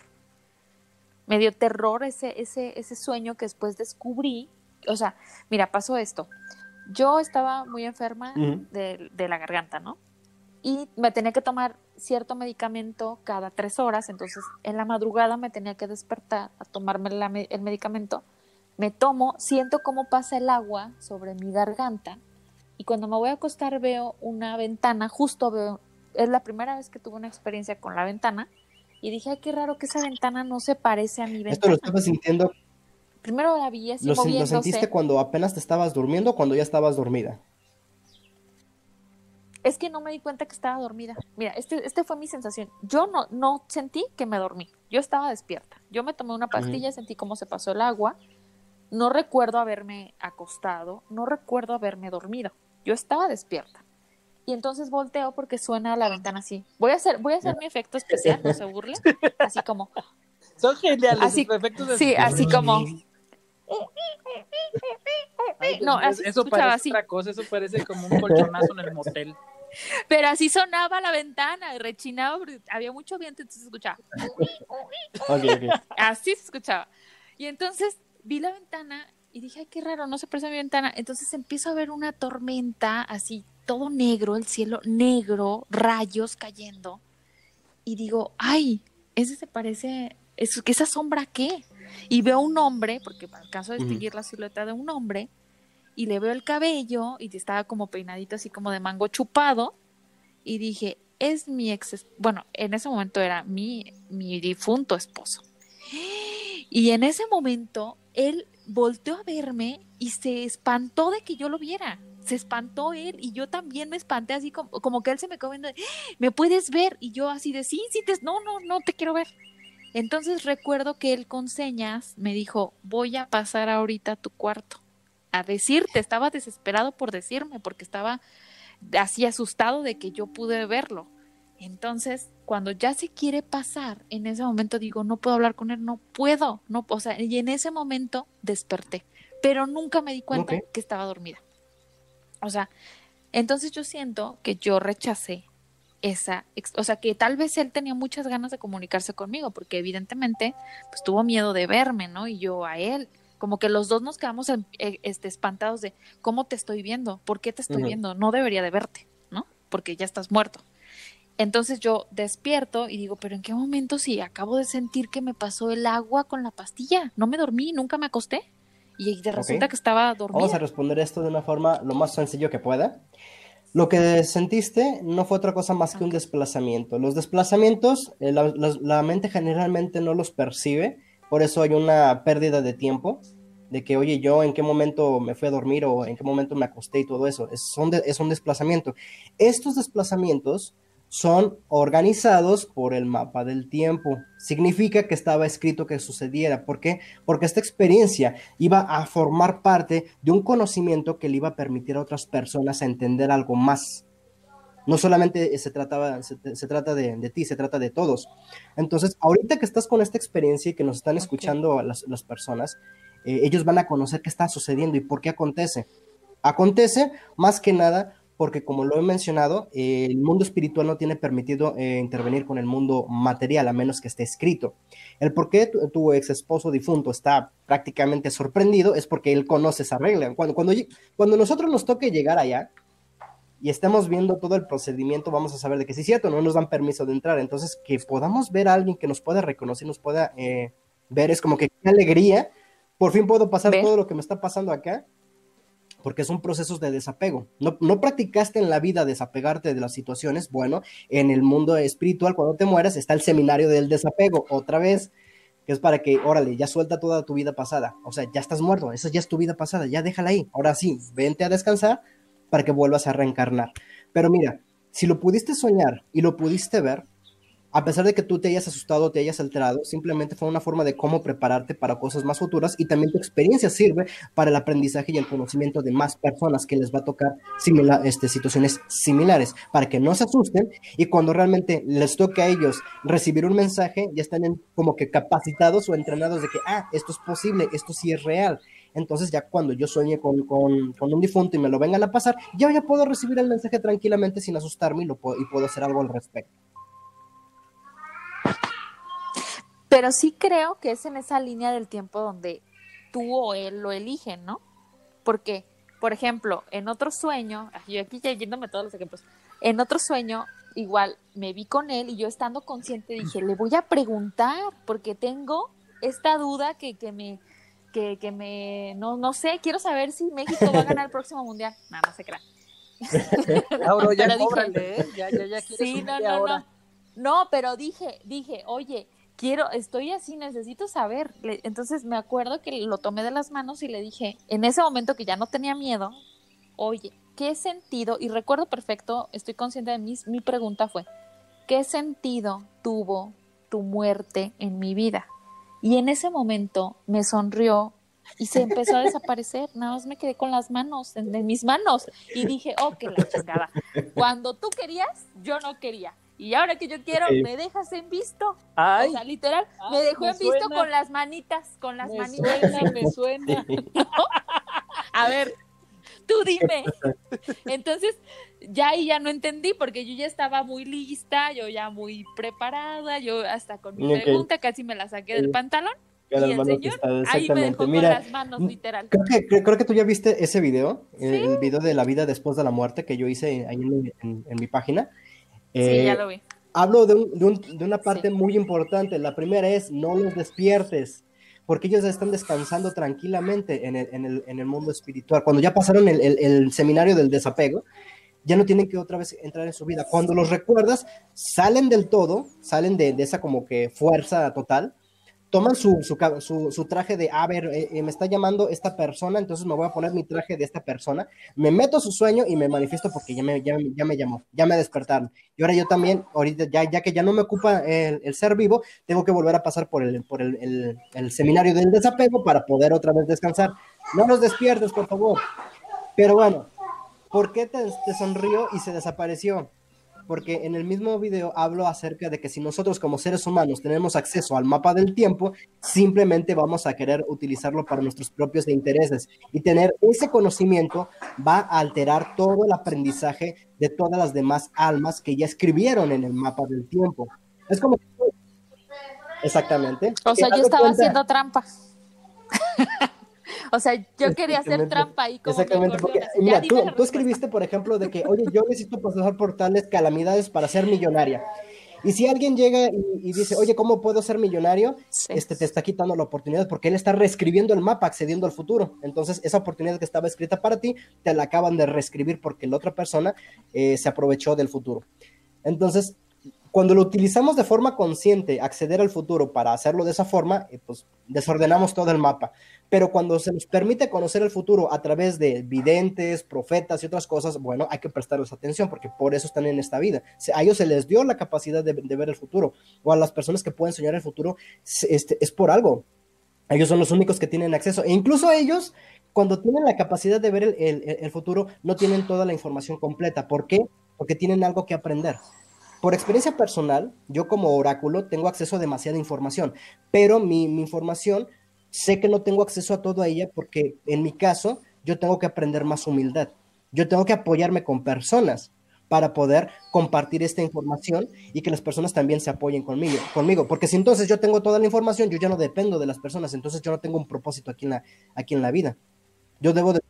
Me dio terror ese, ese, ese sueño que después descubrí. O sea, mira, pasó esto. Yo estaba muy enferma de, de, la garganta, ¿no? Y me tenía que tomar cierto medicamento cada tres horas. Entonces, en la madrugada me tenía que despertar a tomarme el medicamento. Me tomo, siento cómo pasa el agua sobre mi garganta. Y cuando me voy a acostar veo una ventana, justo veo es la primera vez que tuve una experiencia con la ventana y dije, ay, qué raro que esa ventana no se parece a mi ventana. Esto lo estabas sintiendo. Primero la vi así ¿Lo, ¿Lo sentiste cuando apenas te estabas durmiendo o cuando ya estabas dormida? Es que no me di cuenta que estaba dormida. Mira, este, este fue mi sensación. Yo no, no sentí que me dormí. Yo estaba despierta. Yo me tomé una pastilla, sentí cómo se pasó el agua. No recuerdo haberme acostado, no recuerdo haberme dormido. Yo estaba despierta y entonces volteo porque suena la ventana así. Voy a hacer, voy a hacer mi efecto especial, no se burle, así como. Son geniales así, efectos Sí, así como. no, así eso parece así. otra cosa, eso parece como un colchonazo en el motel. Pero así sonaba la ventana, rechinaba, había mucho viento, entonces se escuchaba. Así se escuchaba. Y entonces vi la ventana y dije, ay, qué raro, no se parece mi ventana. Entonces empiezo a ver una tormenta así todo negro, el cielo negro, rayos cayendo. Y digo, ay, ese se parece, ¿eso, ¿esa sombra qué? Y veo un hombre, porque alcanzo a distinguir la silueta de un hombre, y le veo el cabello, y estaba como peinadito así como de mango chupado, y dije, es mi ex, bueno, en ese momento era mi, mi difunto esposo. Y en ese momento, él volteó a verme y se espantó de que yo lo viera se espantó él y yo también me espanté así como, como que él se me quedó viendo, ¿me puedes ver? Y yo así de, sí, sí, te, no, no, no te quiero ver. Entonces recuerdo que él con señas me dijo, voy a pasar ahorita a tu cuarto a decirte, estaba desesperado por decirme porque estaba así asustado de que yo pude verlo. Entonces, cuando ya se quiere pasar, en ese momento digo, no puedo hablar con él, no puedo, no, o sea, y en ese momento desperté, pero nunca me di cuenta que estaba dormida. O sea, entonces yo siento que yo rechacé esa, o sea, que tal vez él tenía muchas ganas de comunicarse conmigo, porque evidentemente, pues tuvo miedo de verme, ¿no? Y yo a él, como que los dos nos quedamos eh, este, espantados de cómo te estoy viendo, por qué te estoy viendo, no debería de verte, ¿no? Porque ya estás muerto. Entonces yo despierto y digo, pero ¿en qué momento si acabo de sentir que me pasó el agua con la pastilla? No me dormí, nunca me acosté y resulta que estaba dormido. Vamos a responder esto de una forma lo más sencillo que pueda. Lo que sentiste no fue otra cosa más que un desplazamiento. Los desplazamientos, eh, la, la, mente generalmente no los percibe, por eso hay una pérdida de tiempo, de que, oye, yo en qué momento me fui a dormir o en qué momento me acosté y todo eso. Es, son es un desplazamiento. Estos desplazamientos son organizados por el mapa del tiempo. Significa que estaba escrito que sucediera. ¿Por qué? Porque esta experiencia iba a formar parte de un conocimiento que le iba a permitir a otras personas a entender algo más. No solamente se, trataba, se, trata de, ti, se trata de todos. Entonces, ahorita que estás con esta experiencia y que nos están escuchando las, las personas, eh, ellos van a conocer qué está sucediendo y por qué acontece. Acontece más que nada porque como lo he mencionado, eh, el mundo espiritual no tiene permitido eh, intervenir con el mundo material, a menos que esté escrito. El por qué tu, ex esposo difunto está prácticamente sorprendido es porque él conoce esa regla. Cuando, cuando, cuando nosotros nos toque llegar allá y estemos viendo todo el procedimiento, vamos a saber de que sí es cierto, no nos dan permiso de entrar. Entonces, que podamos ver a alguien que nos pueda reconocer, nos pueda eh, ver, es como que qué alegría. Por fin puedo pasar todo lo que me está pasando acá porque son procesos de desapego. No, no practicaste en la vida desapegarte de las situaciones. Bueno, en el mundo espiritual, cuando te mueras, está el seminario del desapego, otra vez, que es para que, órale, ya suelta toda tu vida pasada. O sea, ya estás muerto, esa ya es tu vida pasada, ya déjala ahí. Ahora sí, vente a descansar para que vuelvas a reencarnar. Pero mira, si lo pudiste soñar y lo pudiste ver, a pesar de que tú te hayas asustado, te hayas alterado, simplemente fue una forma de cómo prepararte para cosas más futuras y también tu experiencia sirve para el aprendizaje y el conocimiento de más personas que les va a tocar este, situaciones similares, para que no se asusten y cuando realmente les toque a ellos recibir un mensaje, ya están como que capacitados o entrenados de que, ah, esto es posible, esto sí es real. Entonces ya cuando yo sueñe con, un difunto y me lo vengan a pasar, ya, ya puedo recibir el mensaje tranquilamente sin asustarme y, lo y puedo hacer algo al respecto. Pero sí creo que es en esa línea del tiempo donde tú o él lo eligen, ¿no? Porque, por ejemplo, en otro sueño, yo aquí ya yéndome todos los ejemplos, en otro sueño igual me vi con él y yo estando consciente dije, le voy a preguntar porque tengo esta duda que, que me, que, que me, no, no sé, quiero saber si México va a ganar el próximo mundial. No, no se crea. Ahora ya cóbrale, ¿eh? ya, ya, ya sí, no, no, no. No, pero dije, dije, oye, quiero, estoy así, necesito saber. Entonces me acuerdo que lo tomé de las manos y le dije, en ese momento que ya no tenía miedo, oye, ¿qué sentido? Y recuerdo perfecto, estoy consciente de mí, mi pregunta fue, ¿qué sentido tuvo tu muerte en mi vida? Y en ese momento me sonrió y se empezó a desaparecer. Nada más me quedé con las manos en, mis manos y dije, oh, que la chingada. Cuando tú querías, yo no quería y ahora que yo quiero, me dejas en visto. o sea, literal, me dejó en visto con las manitas, con las manitas. me suena. A ver, tú dime. Entonces, ya ahí ya no entendí porque yo ya estaba muy lista, yo ya muy preparada, yo hasta con mi pregunta casi me la saqué del pantalón. Y el señor ahí me dejó con las manos, literal. Creo que, creo que tú ya viste ese video, el, video de la vida después de la muerte que yo hice ahí en mi página sí, ya eh, lo vi. Hablo de, una parte muy importante. La primera es no los despiertes, porque ellos están descansando tranquilamente en el, mundo espiritual. Cuando ya pasaron el, seminario del desapego, ya no tienen que otra vez entrar en su vida. Cuando los recuerdas, salen del todo, salen de, de esa como que fuerza total toman su, su, su, traje de, a ver, eh, eh, me está llamando esta persona, entonces me voy a poner mi traje de esta persona, me meto su sueño y me manifiesto porque ya me, ya, ya me llamó, ya me despertaron. Y ahora yo también, ahorita ya, ya que ya no me ocupa el, el ser vivo, tengo que volver a pasar por, el, por el, el, seminario del desapego para poder otra vez descansar. No los despiertes, por favor. Pero bueno, ¿por qué te sonrió y se desapareció? Porque en el mismo video hablo acerca de que si nosotros como seres humanos tenemos acceso al mapa del tiempo, simplemente vamos a querer utilizarlo para nuestros propios intereses y tener ese conocimiento va a alterar todo el aprendizaje de todas las demás almas que ya escribieron en el mapa del tiempo. Es como... Exactamente. O sea, yo estaba haciendo trampa. O sea, yo quería hacer trampa ahí como Exactamente, porque mira, tú, escribiste, por ejemplo, de que, oye, yo necesito pasar por tales calamidades para ser millonaria. Y si alguien llega y, dice, oye, ¿cómo puedo ser millonario? Este te está quitando la oportunidad porque él está reescribiendo el mapa, accediendo al futuro. Entonces, esa oportunidad que estaba escrita para ti, te la acaban de reescribir porque la otra persona eh, se aprovechó del futuro. Entonces, cuando lo utilizamos de forma consciente, acceder al futuro para hacerlo de esa forma, eh, pues desordenamos todo el mapa. Pero cuando se nos permite conocer el futuro a través de videntes, profetas y otras cosas, bueno, hay que prestarles atención porque por eso están en esta vida. A ellos se les dio la capacidad de, ver el futuro, o a las personas que pueden soñar el futuro, este, es por algo. Ellos son los únicos que tienen acceso. E incluso ellos, cuando tienen la capacidad de ver el, el futuro, no tienen toda la información completa. ¿Por qué? Porque tienen algo que aprender. Por experiencia personal, yo como oráculo tengo acceso a demasiada información, pero mi, información sé que no tengo acceso a todo ella porque en mi caso yo tengo que aprender más humildad. Yo tengo que apoyarme con personas para poder compartir esta información y que las personas también se apoyen conmigo, conmigo. Porque si entonces yo tengo toda la información, yo ya no dependo de las personas, entonces yo no tengo un propósito aquí en la, aquí en la vida. Yo debo de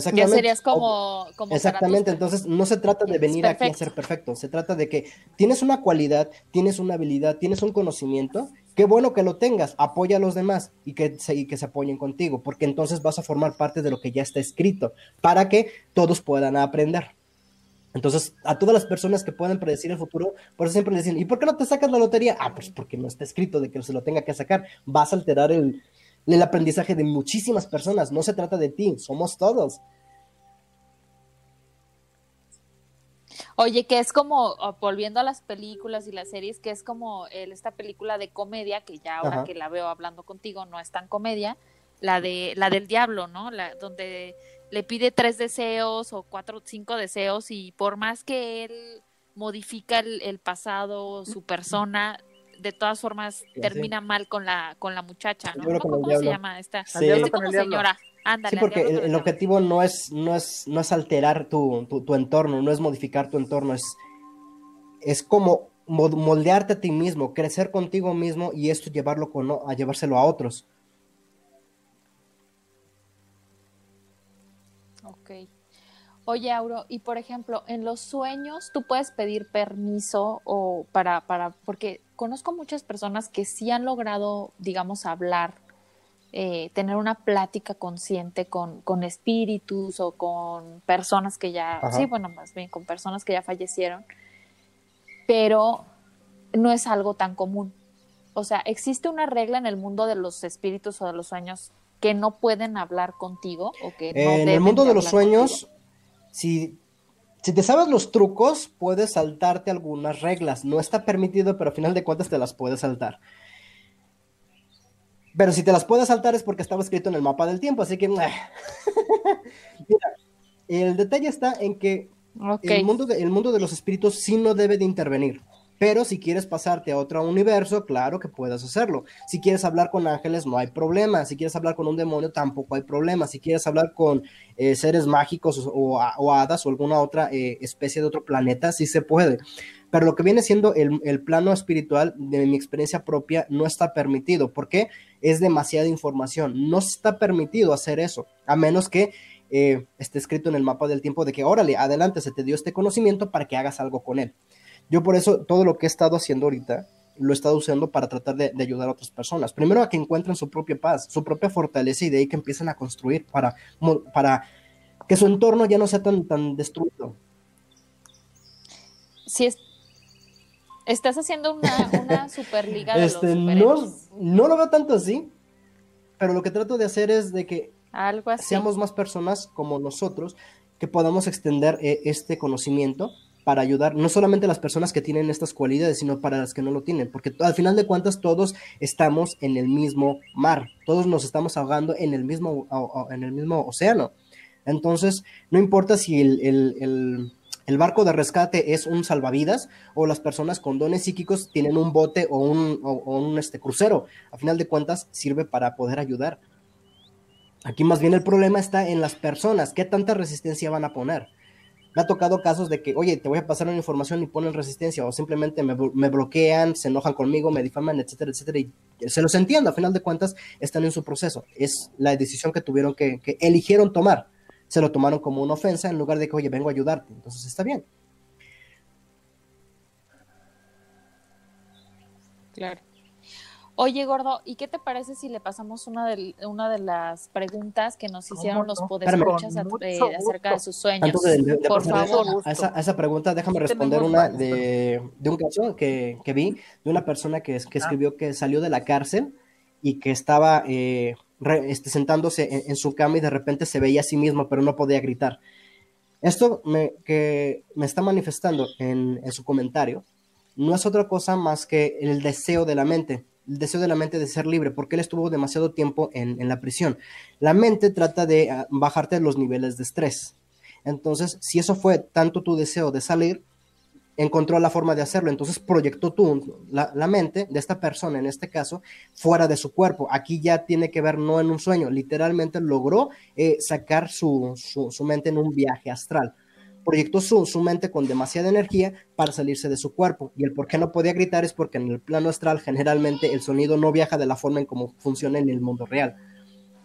ya serías como... exactamente, entonces no se trata de venir aquí a ser perfecto, se trata de que tienes una cualidad, tienes una habilidad, tienes un conocimiento, qué bueno que lo tengas, apoya a los demás y que, se, que se apoyen contigo, porque entonces vas a formar parte de lo que ya está escrito, para que todos puedan aprender. Entonces, a todas las personas que pueden predecir el futuro, por eso siempre le dicen, ¿y por qué no te sacas la lotería? Ah, pues porque no está escrito de que se lo tenga que sacar. Vas a alterar el, el aprendizaje de muchísimas personas. No se trata de ti, somos todos. Oye, que es como, volviendo a las películas y las series, que es como esta película de comedia, que ya ahora que la veo hablando contigo no es tan comedia, la de la del diablo, ¿no? La, donde le pide tres deseos o cuatro o cinco deseos y por más que él modifica el pasado, su persona, de todas formas termina mal con la con la muchacha, ¿no? ¿Cómo, se llama esta? Sí. como señora. sí, porque el, objetivo no es, no es, no es alterar tu, tu, entorno, no es modificar tu entorno, es, es como moldearte a ti mismo, crecer contigo mismo y esto llevarlo con, a llevárselo a otros. Ok. Oye, Auro, y por ejemplo, en los sueños tú puedes pedir permiso o para, para, porque conozco muchas personas que sí han logrado, digamos, hablar, eh, tener una plática consciente con, con, espíritus o con personas que ya, sí, bueno, más bien con personas que ya fallecieron, pero no es algo tan común. O sea, ¿existe una regla en el mundo de los espíritus o de los sueños que no pueden hablar contigo o que no En el mundo de, los sueños, si, si te sabes los trucos, puedes saltarte algunas reglas. No está permitido, pero al final de cuentas te las puedes saltar. Pero si te las puedes saltar es porque estaba escrito en el mapa del tiempo, así que... el detalle está en que el, mundo el mundo de los espíritus sí no debe de intervenir. Pero si quieres pasarte a otro universo, claro que puedes hacerlo. Si quieres hablar con ángeles, no hay problema. Si quieres hablar con un demonio, tampoco hay problema. Si quieres hablar con eh, seres mágicos o, hadas o alguna otra eh, especie de otro planeta, sí se puede. Pero lo que viene siendo el, plano espiritual, de mi experiencia propia, no está permitido. porque Es demasiada información. No está permitido hacer eso, a menos que eh, esté escrito en el mapa del tiempo de que, órale, adelante, se te dio este conocimiento para que hagas algo con él. Yo por eso todo lo que he estado haciendo ahorita lo he estado usando para tratar de, ayudar a otras personas. Primero a que encuentren su propia paz, su propia fortaleza y de ahí que empiecen a construir para, para que su entorno ya no sea tan, tan destruido. Si es, estás haciendo una, una superliga de este, no, no lo veo tanto así, pero lo que trato de hacer es de que seamos más personas como nosotros que podamos extender eh, este conocimiento para ayudar no solamente a las personas que tienen estas cualidades, sino para las que no lo tienen, porque al final de cuentas todos estamos en el mismo mar, todos nos estamos ahogando en el mismo, en el mismo océano. Entonces, no importa si el, barco de rescate es un salvavidas o las personas con dones psíquicos tienen un bote o un, un este, crucero, al final de cuentas sirve para poder ayudar. Aquí más bien el problema está en las personas, qué tanta resistencia van a poner me ha tocado casos de que, oye, te voy a pasar una información y ponen resistencia, o simplemente me, bloquean, se enojan conmigo, me difaman, etcétera, etcétera, y se los entiendo, a final de cuentas están en su proceso, es la decisión que tuvieron que, que eligieron tomar, se lo tomaron como una ofensa en lugar de que, oye, vengo a ayudarte, entonces está bien. Claro. Oye, Gordo, ¿y qué te parece si le pasamos una de, una de las preguntas que nos hicieron los poderes eh, acerca de sus sueños? Por favor. A esa, a esa, pregunta, déjame responder una de, de, un caso que, que, vi de una persona que, que ah. escribió que salió de la cárcel y que estaba eh, este, sentándose en, su cama y de repente se veía a sí mismo, pero no podía gritar. Esto me, que me está manifestando en, en su comentario no es otra cosa más que el deseo de la mente el deseo de la mente de ser libre, porque él estuvo demasiado tiempo en, la prisión. La mente trata de ah, bajarte los niveles de estrés. Entonces, si eso fue tanto tu deseo de salir, encontró la forma de hacerlo. Entonces proyectó tú la, mente de esta persona, en este caso, fuera de su cuerpo. Aquí ya tiene que ver no en un sueño, literalmente logró eh, sacar su, su mente en un viaje astral proyectó su, su, mente con demasiada energía para salirse de su cuerpo. Y el por qué no podía gritar es porque en el plano astral generalmente el sonido no viaja de la forma en como funciona en el mundo real.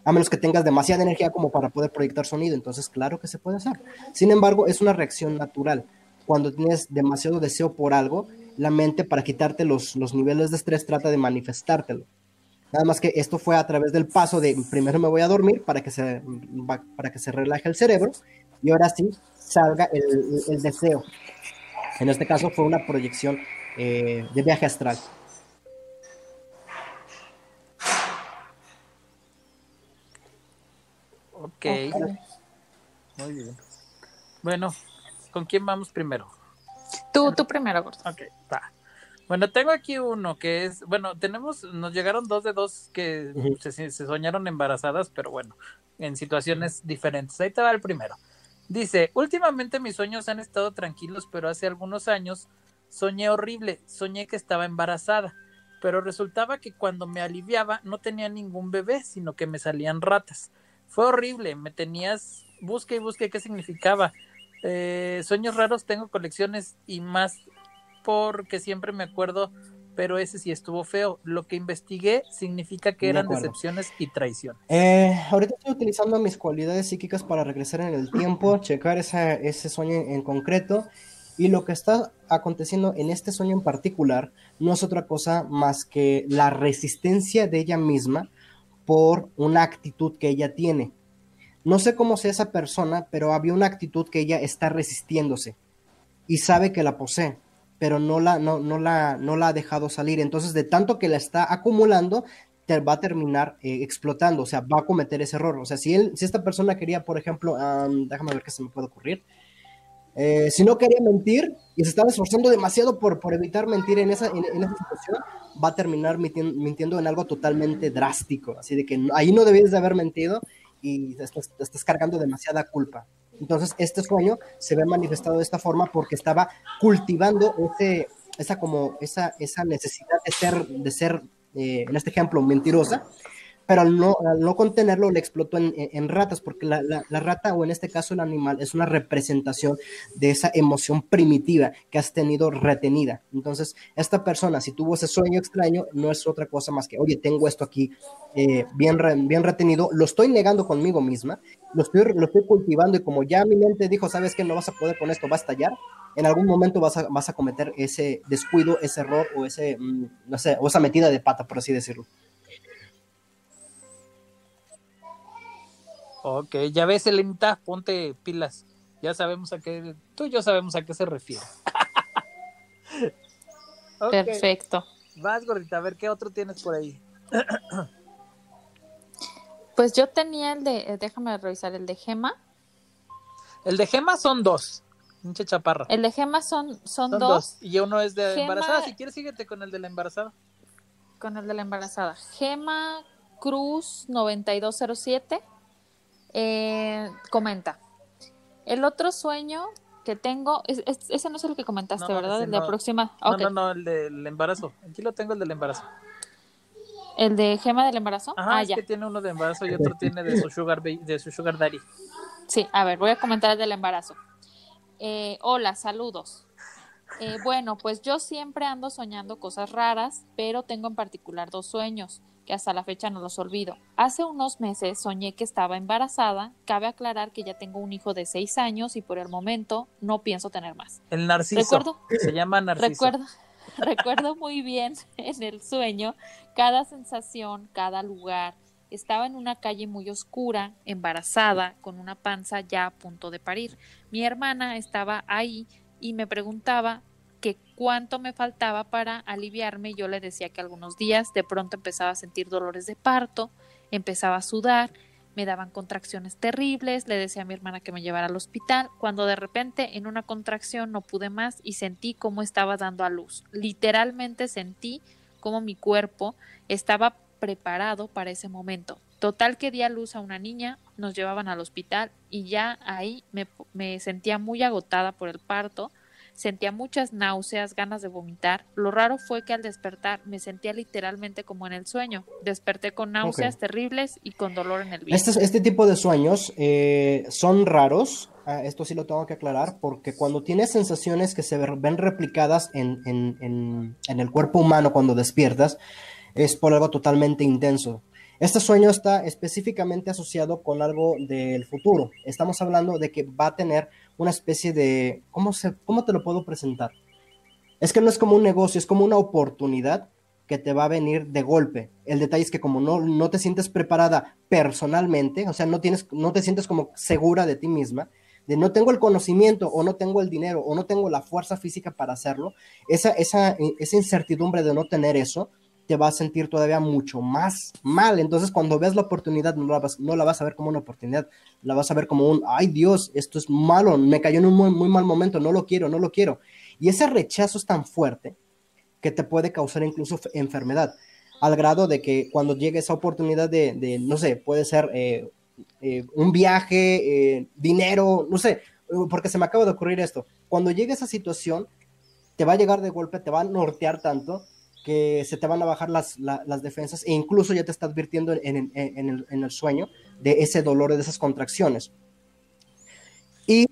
A menos que tengas demasiada energía como para poder proyectar sonido. Entonces, claro que se puede hacer. Sin embargo, es una reacción natural. Cuando tienes demasiado deseo por algo, la mente para quitarte los, los niveles de estrés trata de manifestártelo. Nada más que esto fue a través del paso de primero me voy a dormir para que se, para que se relaje el cerebro y ahora sí salga el, deseo. En este caso fue una proyección eh, de viaje astral. ok. Muy bien. Bueno, ¿con quién vamos primero? Tú, tú primero, Ok, va. Bueno, tengo aquí uno que es, bueno, tenemos, nos llegaron dos de dos que se, se, soñaron embarazadas, pero bueno, en situaciones diferentes. Ahí te va el primero. Dice, últimamente mis sueños han estado tranquilos, pero hace algunos años soñé horrible, soñé que estaba embarazada, pero resultaba que cuando me aliviaba no tenía ningún bebé, sino que me salían ratas. Fue horrible, me tenías, busque y busque qué significaba. Eh, sueños raros tengo colecciones y más porque siempre me acuerdo pero ese sí estuvo feo. Lo que investigué significa que eran decepciones y traiciones. Eh, ahorita estoy utilizando mis cualidades psíquicas para regresar en el tiempo, checar ese sueño en concreto. Y lo que está aconteciendo en este sueño en particular no es otra cosa más que la resistencia de ella misma por una actitud que ella tiene. No sé cómo sea esa persona, pero había una actitud que ella está resistiéndose y sabe que la posee pero no la, no, no, la, no la ha dejado salir. Entonces, de tanto que la está acumulando, te va a terminar eh, explotando, o sea, va a cometer ese error. O sea, si, él, si esta persona quería, por ejemplo, déjame ver qué se me puede ocurrir, eh, si no quería mentir y se estaba esforzando demasiado por, por evitar mentir en esa, en, esa situación, va a terminar mintiendo, en algo totalmente drástico. Así de que ahí no debías de haber mentido y te estás cargando demasiada culpa. Entonces, este sueño se ve manifestado de esta forma porque estaba cultivando ese, esa, como, esa, esa necesidad de ser, de ser eh, en este ejemplo, mentirosa, pero al no, no contenerlo le explotó en, ratas, porque la, rata, o en este caso el animal, es una representación de esa emoción primitiva que has tenido retenida. Entonces, esta persona, si tuvo ese sueño extraño, no es otra cosa más que, oye, tengo esto aquí eh, bien, bien retenido, lo estoy negando conmigo misma, lo estoy, lo estoy cultivando y como ya mi mente dijo, sabes que no vas a poder con esto, va a estallar, en algún momento vas a, vas a cometer ese descuido, ese error o, ese, mm, no sé, o esa metida de pata, por así decirlo. Ok, ya ves, Elenita, ponte pilas. Ya sabemos a qué, tú y yo sabemos a qué se refiere. Perfecto. Vas, gordita, a ver qué otro tienes por ahí. pues yo tenía el de, eh, déjame revisar, el de Gema. El de Gema son dos. Pinche chaparra. El de Gema son, son, dos. Y uno es de embarazada. Si quieres, síguete con el de la embarazada. Con el de la embarazada. Gema Cruz 9207 eh, comenta. El otro sueño que tengo, ese no es el que comentaste, ¿verdad? El de la próxima. No, no, no, el del embarazo. Aquí lo tengo, el del embarazo. ¿El de gema del embarazo? ah, es que tiene uno de embarazo y otro tiene de su sugar, de su sugar daddy. Sí, a ver, voy a comentar el del embarazo. Eh, hola, saludos. Eh, bueno, pues yo siempre ando soñando cosas raras, pero tengo en particular dos sueños que hasta la fecha no los olvido. Hace unos meses soñé que estaba embarazada. Cabe aclarar que ya tengo un hijo de seis años y por el momento no pienso tener más. El narciso. ¿Recuerdo? Se llama narciso. Recuerdo, recuerdo muy bien en el sueño cada sensación, cada lugar. Estaba en una calle muy oscura, embarazada, con una panza ya a punto de parir. Mi hermana estaba ahí y me preguntaba que cuánto me faltaba para aliviarme. Yo le decía que algunos días de pronto empezaba a sentir dolores de parto, empezaba a sudar me daban contracciones terribles, le decía a mi hermana que me llevara al hospital, cuando de repente en una contracción no pude más y sentí cómo estaba dando a luz. Literalmente sentí cómo mi cuerpo estaba preparado para ese momento. Total que di a luz a una niña, nos llevaban al hospital y ya ahí me, me sentía muy agotada por el parto Sentía muchas náuseas, ganas de vomitar. Lo raro fue que al despertar me sentía literalmente como en el sueño. Desperté con náuseas terribles y con dolor en el vientre. Este, este tipo de sueños eh, son raros. Ah, esto sí lo tengo que aclarar, porque cuando tienes sensaciones que se ven replicadas en, en, en el cuerpo humano cuando despiertas, es por algo totalmente intenso. Este sueño está específicamente asociado con algo del futuro. Estamos hablando de que va a tener una especie de, ¿cómo, se, ¿cómo te lo puedo presentar? Es que no es como un negocio, es como una oportunidad que te va a venir de golpe. El detalle es que como no, no te sientes preparada personalmente, o sea, no, tienes, no te sientes como segura de ti misma, de no tengo el conocimiento o no tengo el dinero o no tengo la fuerza física para hacerlo, esa, esa, esa incertidumbre de no tener eso te va a sentir todavía mucho más mal. Entonces, cuando ves la oportunidad, no la vas, no la vas a ver como una oportunidad, la vas a ver como un, ay Dios, esto es malo, me cayó en un muy, mal momento, no lo quiero, no lo quiero. Y ese rechazo es tan fuerte que te puede causar incluso enfermedad, al grado de que cuando llegue esa oportunidad de, no sé, puede ser eh, eh, un viaje, eh, dinero, no sé, porque se me acaba de ocurrir esto. Cuando llegue esa situación, te va a llegar de golpe, te va a nortear tanto que se te van a bajar las, las defensas e incluso ya te está advirtiendo en, en, el, en, el, sueño de ese dolor, de esas contracciones. Y...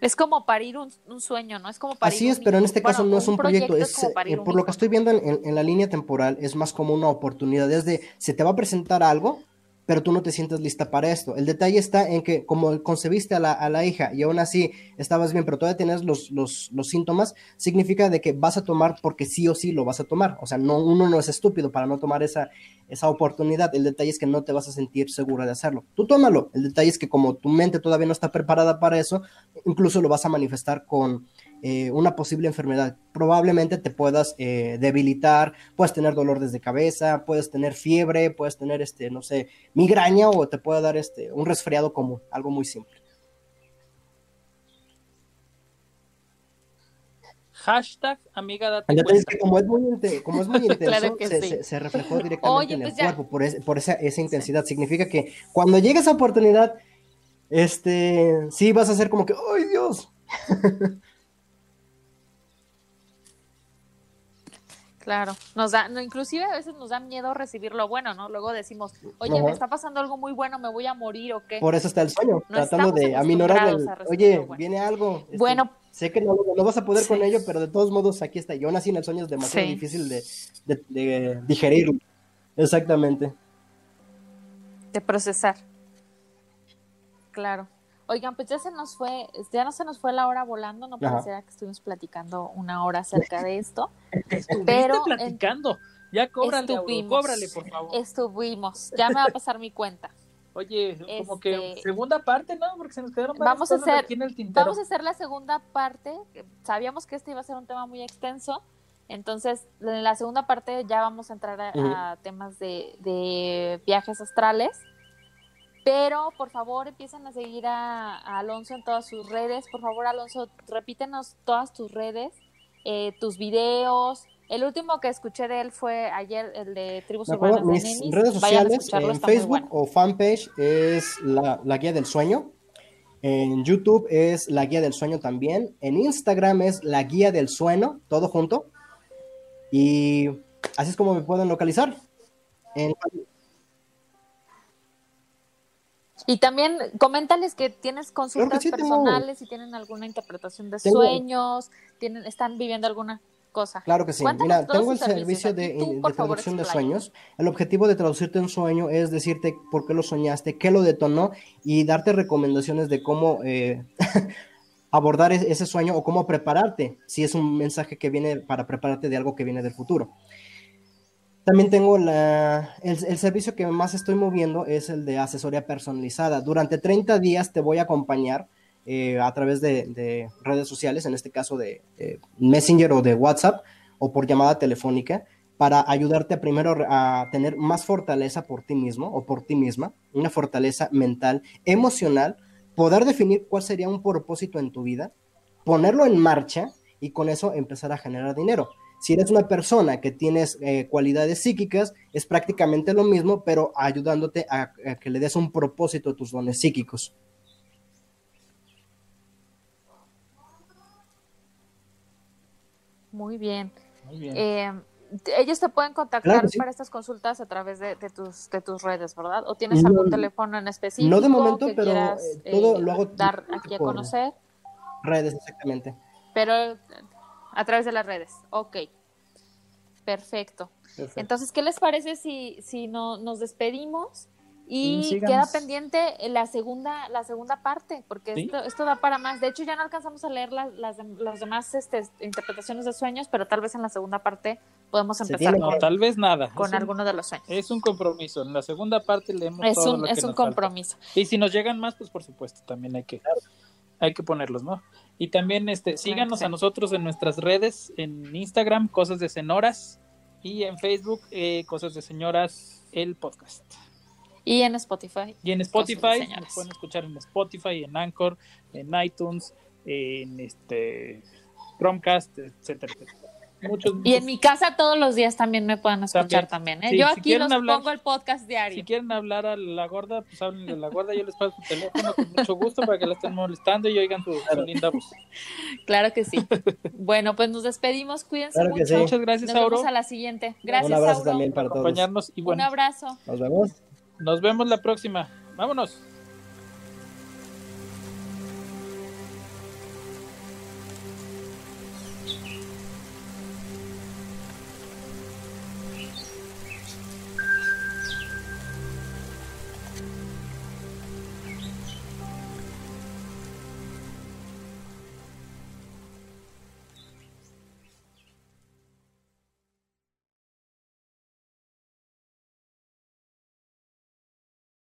Es como parir un, un sueño, ¿no? Es como parir Así es, pero en este caso no es un proyecto, es, eh, por lo que estoy viendo en, la línea temporal, es más como una oportunidad, es de, se te va a presentar algo, pero tú no te sientes lista para esto. El detalle está en que como concebiste a la, a la hija y aún así estabas bien, pero todavía tienes los, los, los, síntomas, significa de que vas a tomar porque sí o sí lo vas a tomar. O sea, no, uno no es estúpido para no tomar esa, esa oportunidad. El detalle es que no te vas a sentir segura de hacerlo. Tú tómalo. El detalle es que como tu mente todavía no está preparada para eso, incluso lo vas a manifestar con eh, una posible enfermedad. Probablemente te puedas eh, debilitar, puedes tener dolor desde cabeza, puedes tener fiebre, puedes tener, este, no sé, migraña o te puede dar este, un resfriado común, algo muy simple. Hashtag amiga date como es muy, como es muy intenso, se, reflejó directamente en el pues cuerpo por, por esa, esa, intensidad. Significa que cuando llegue esa oportunidad, este, sí vas a ser como que, ¡ay Dios! Claro, nos da, no, inclusive a veces nos da miedo recibir lo bueno, ¿no? Luego decimos, oye, me está pasando algo muy bueno, me voy a morir o qué. Por eso está el sueño, tratando de aminorar el, oye, viene algo. Este, bueno. Sé que no, no vas a poder con ello, pero de todos modos aquí está. Y aún así en el sueño es demasiado difícil de, de, de digerir. Exactamente. De procesar. Claro. Oigan, pues ya se nos fue, ya no se nos fue la hora volando, no pareciera que estuvimos platicando una hora acerca de esto. pero platicando. Ya cóbrale, cóbrale, por favor. Estuvimos, ya me va a pasar mi cuenta. Oye, como que este, segunda parte, ¿no? Porque se nos quedaron vamos a hacer, aquí en el tintero. Vamos a hacer la segunda parte. Sabíamos que este iba a ser un tema muy extenso. Entonces, en la segunda parte ya vamos a entrar a, temas de, de viajes astrales pero por favor empiecen a seguir a, Alonso en todas sus redes. Por favor, Alonso, repítenos todas tus redes, eh, tus videos. El último que escuché de él fue ayer, el de Tribus Urbanas de Mis redes sociales, en Facebook o fanpage es la, la Guía del Sueño. En YouTube es La Guía del Sueño también. En Instagram es La Guía del Sueño, todo junto. Y así es como me pueden localizar. En y también coméntales que tienes consultas personales, si tienen alguna interpretación de sueños, tienen, están viviendo alguna cosa. Claro que sí. Mira, tengo el servicio de, traducción de sueños. El objetivo de traducirte un sueño es decirte por qué lo soñaste, qué lo detonó y darte recomendaciones de cómo eh, abordar ese sueño o cómo prepararte, si es un mensaje que viene para prepararte de algo que viene del futuro. También tengo la, el, servicio que más estoy moviendo es el de asesoría personalizada. Durante 30 días te voy a acompañar eh, a través de, redes sociales, en este caso de, Messenger o de WhatsApp o por llamada telefónica, para ayudarte primero a tener más fortaleza por ti mismo o por ti misma, una fortaleza mental, emocional, poder definir cuál sería un propósito en tu vida, ponerlo en marcha y con eso empezar a generar dinero. Si eres una persona que tienes eh, cualidades psíquicas, es prácticamente lo mismo, pero ayudándote a, que le des un propósito a tus dones psíquicos. Muy bien. Eh, ellos te pueden contactar para estas consultas a través de, tus, de tus redes, ¿verdad? ¿O tienes algún teléfono en específico? No de momento, pero eh, todo lo hago dar aquí a conocer. Redes, exactamente. Pero a través de las redes. Ok. Perfecto. Entonces, ¿qué les parece si, si no, nos despedimos? Y queda pendiente la segunda, la segunda parte, porque esto, esto da para más. De hecho, ya no alcanzamos a leer las, las, demás este, interpretaciones de sueños, pero tal vez en la segunda parte podemos empezar. No, tal vez nada. Con alguno de los sueños. Es un compromiso. En la segunda parte leemos es todo un, lo Es un compromiso. Y si nos llegan más, pues por supuesto, también hay que, hay que ponerlos, ¿no? Y también este, síganos a nosotros en nuestras redes, en Instagram, Cosas de Senoras, y en Facebook, eh, Cosas de Señoras, el podcast. Y en Spotify. Y en Spotify, nos pueden escuchar en Spotify, en Anchor, en iTunes, en este Chromecast, etcétera, etcétera y en mi casa todos los días también me pueden escuchar también. ¿eh? yo aquí los pongo el podcast diario. Si quieren hablar a la gorda, pues hablen de la gorda. Yo les paso su teléfono con mucho gusto para que la estén molestando y oigan su, linda voz. Claro que sí. bueno, pues nos despedimos. Cuídense mucho. Muchas gracias, Nos vemos a la siguiente. Gracias, Un abrazo también para todos. Acompañarnos y bueno, Un abrazo. Nos vemos. Nos vemos la próxima. Vámonos.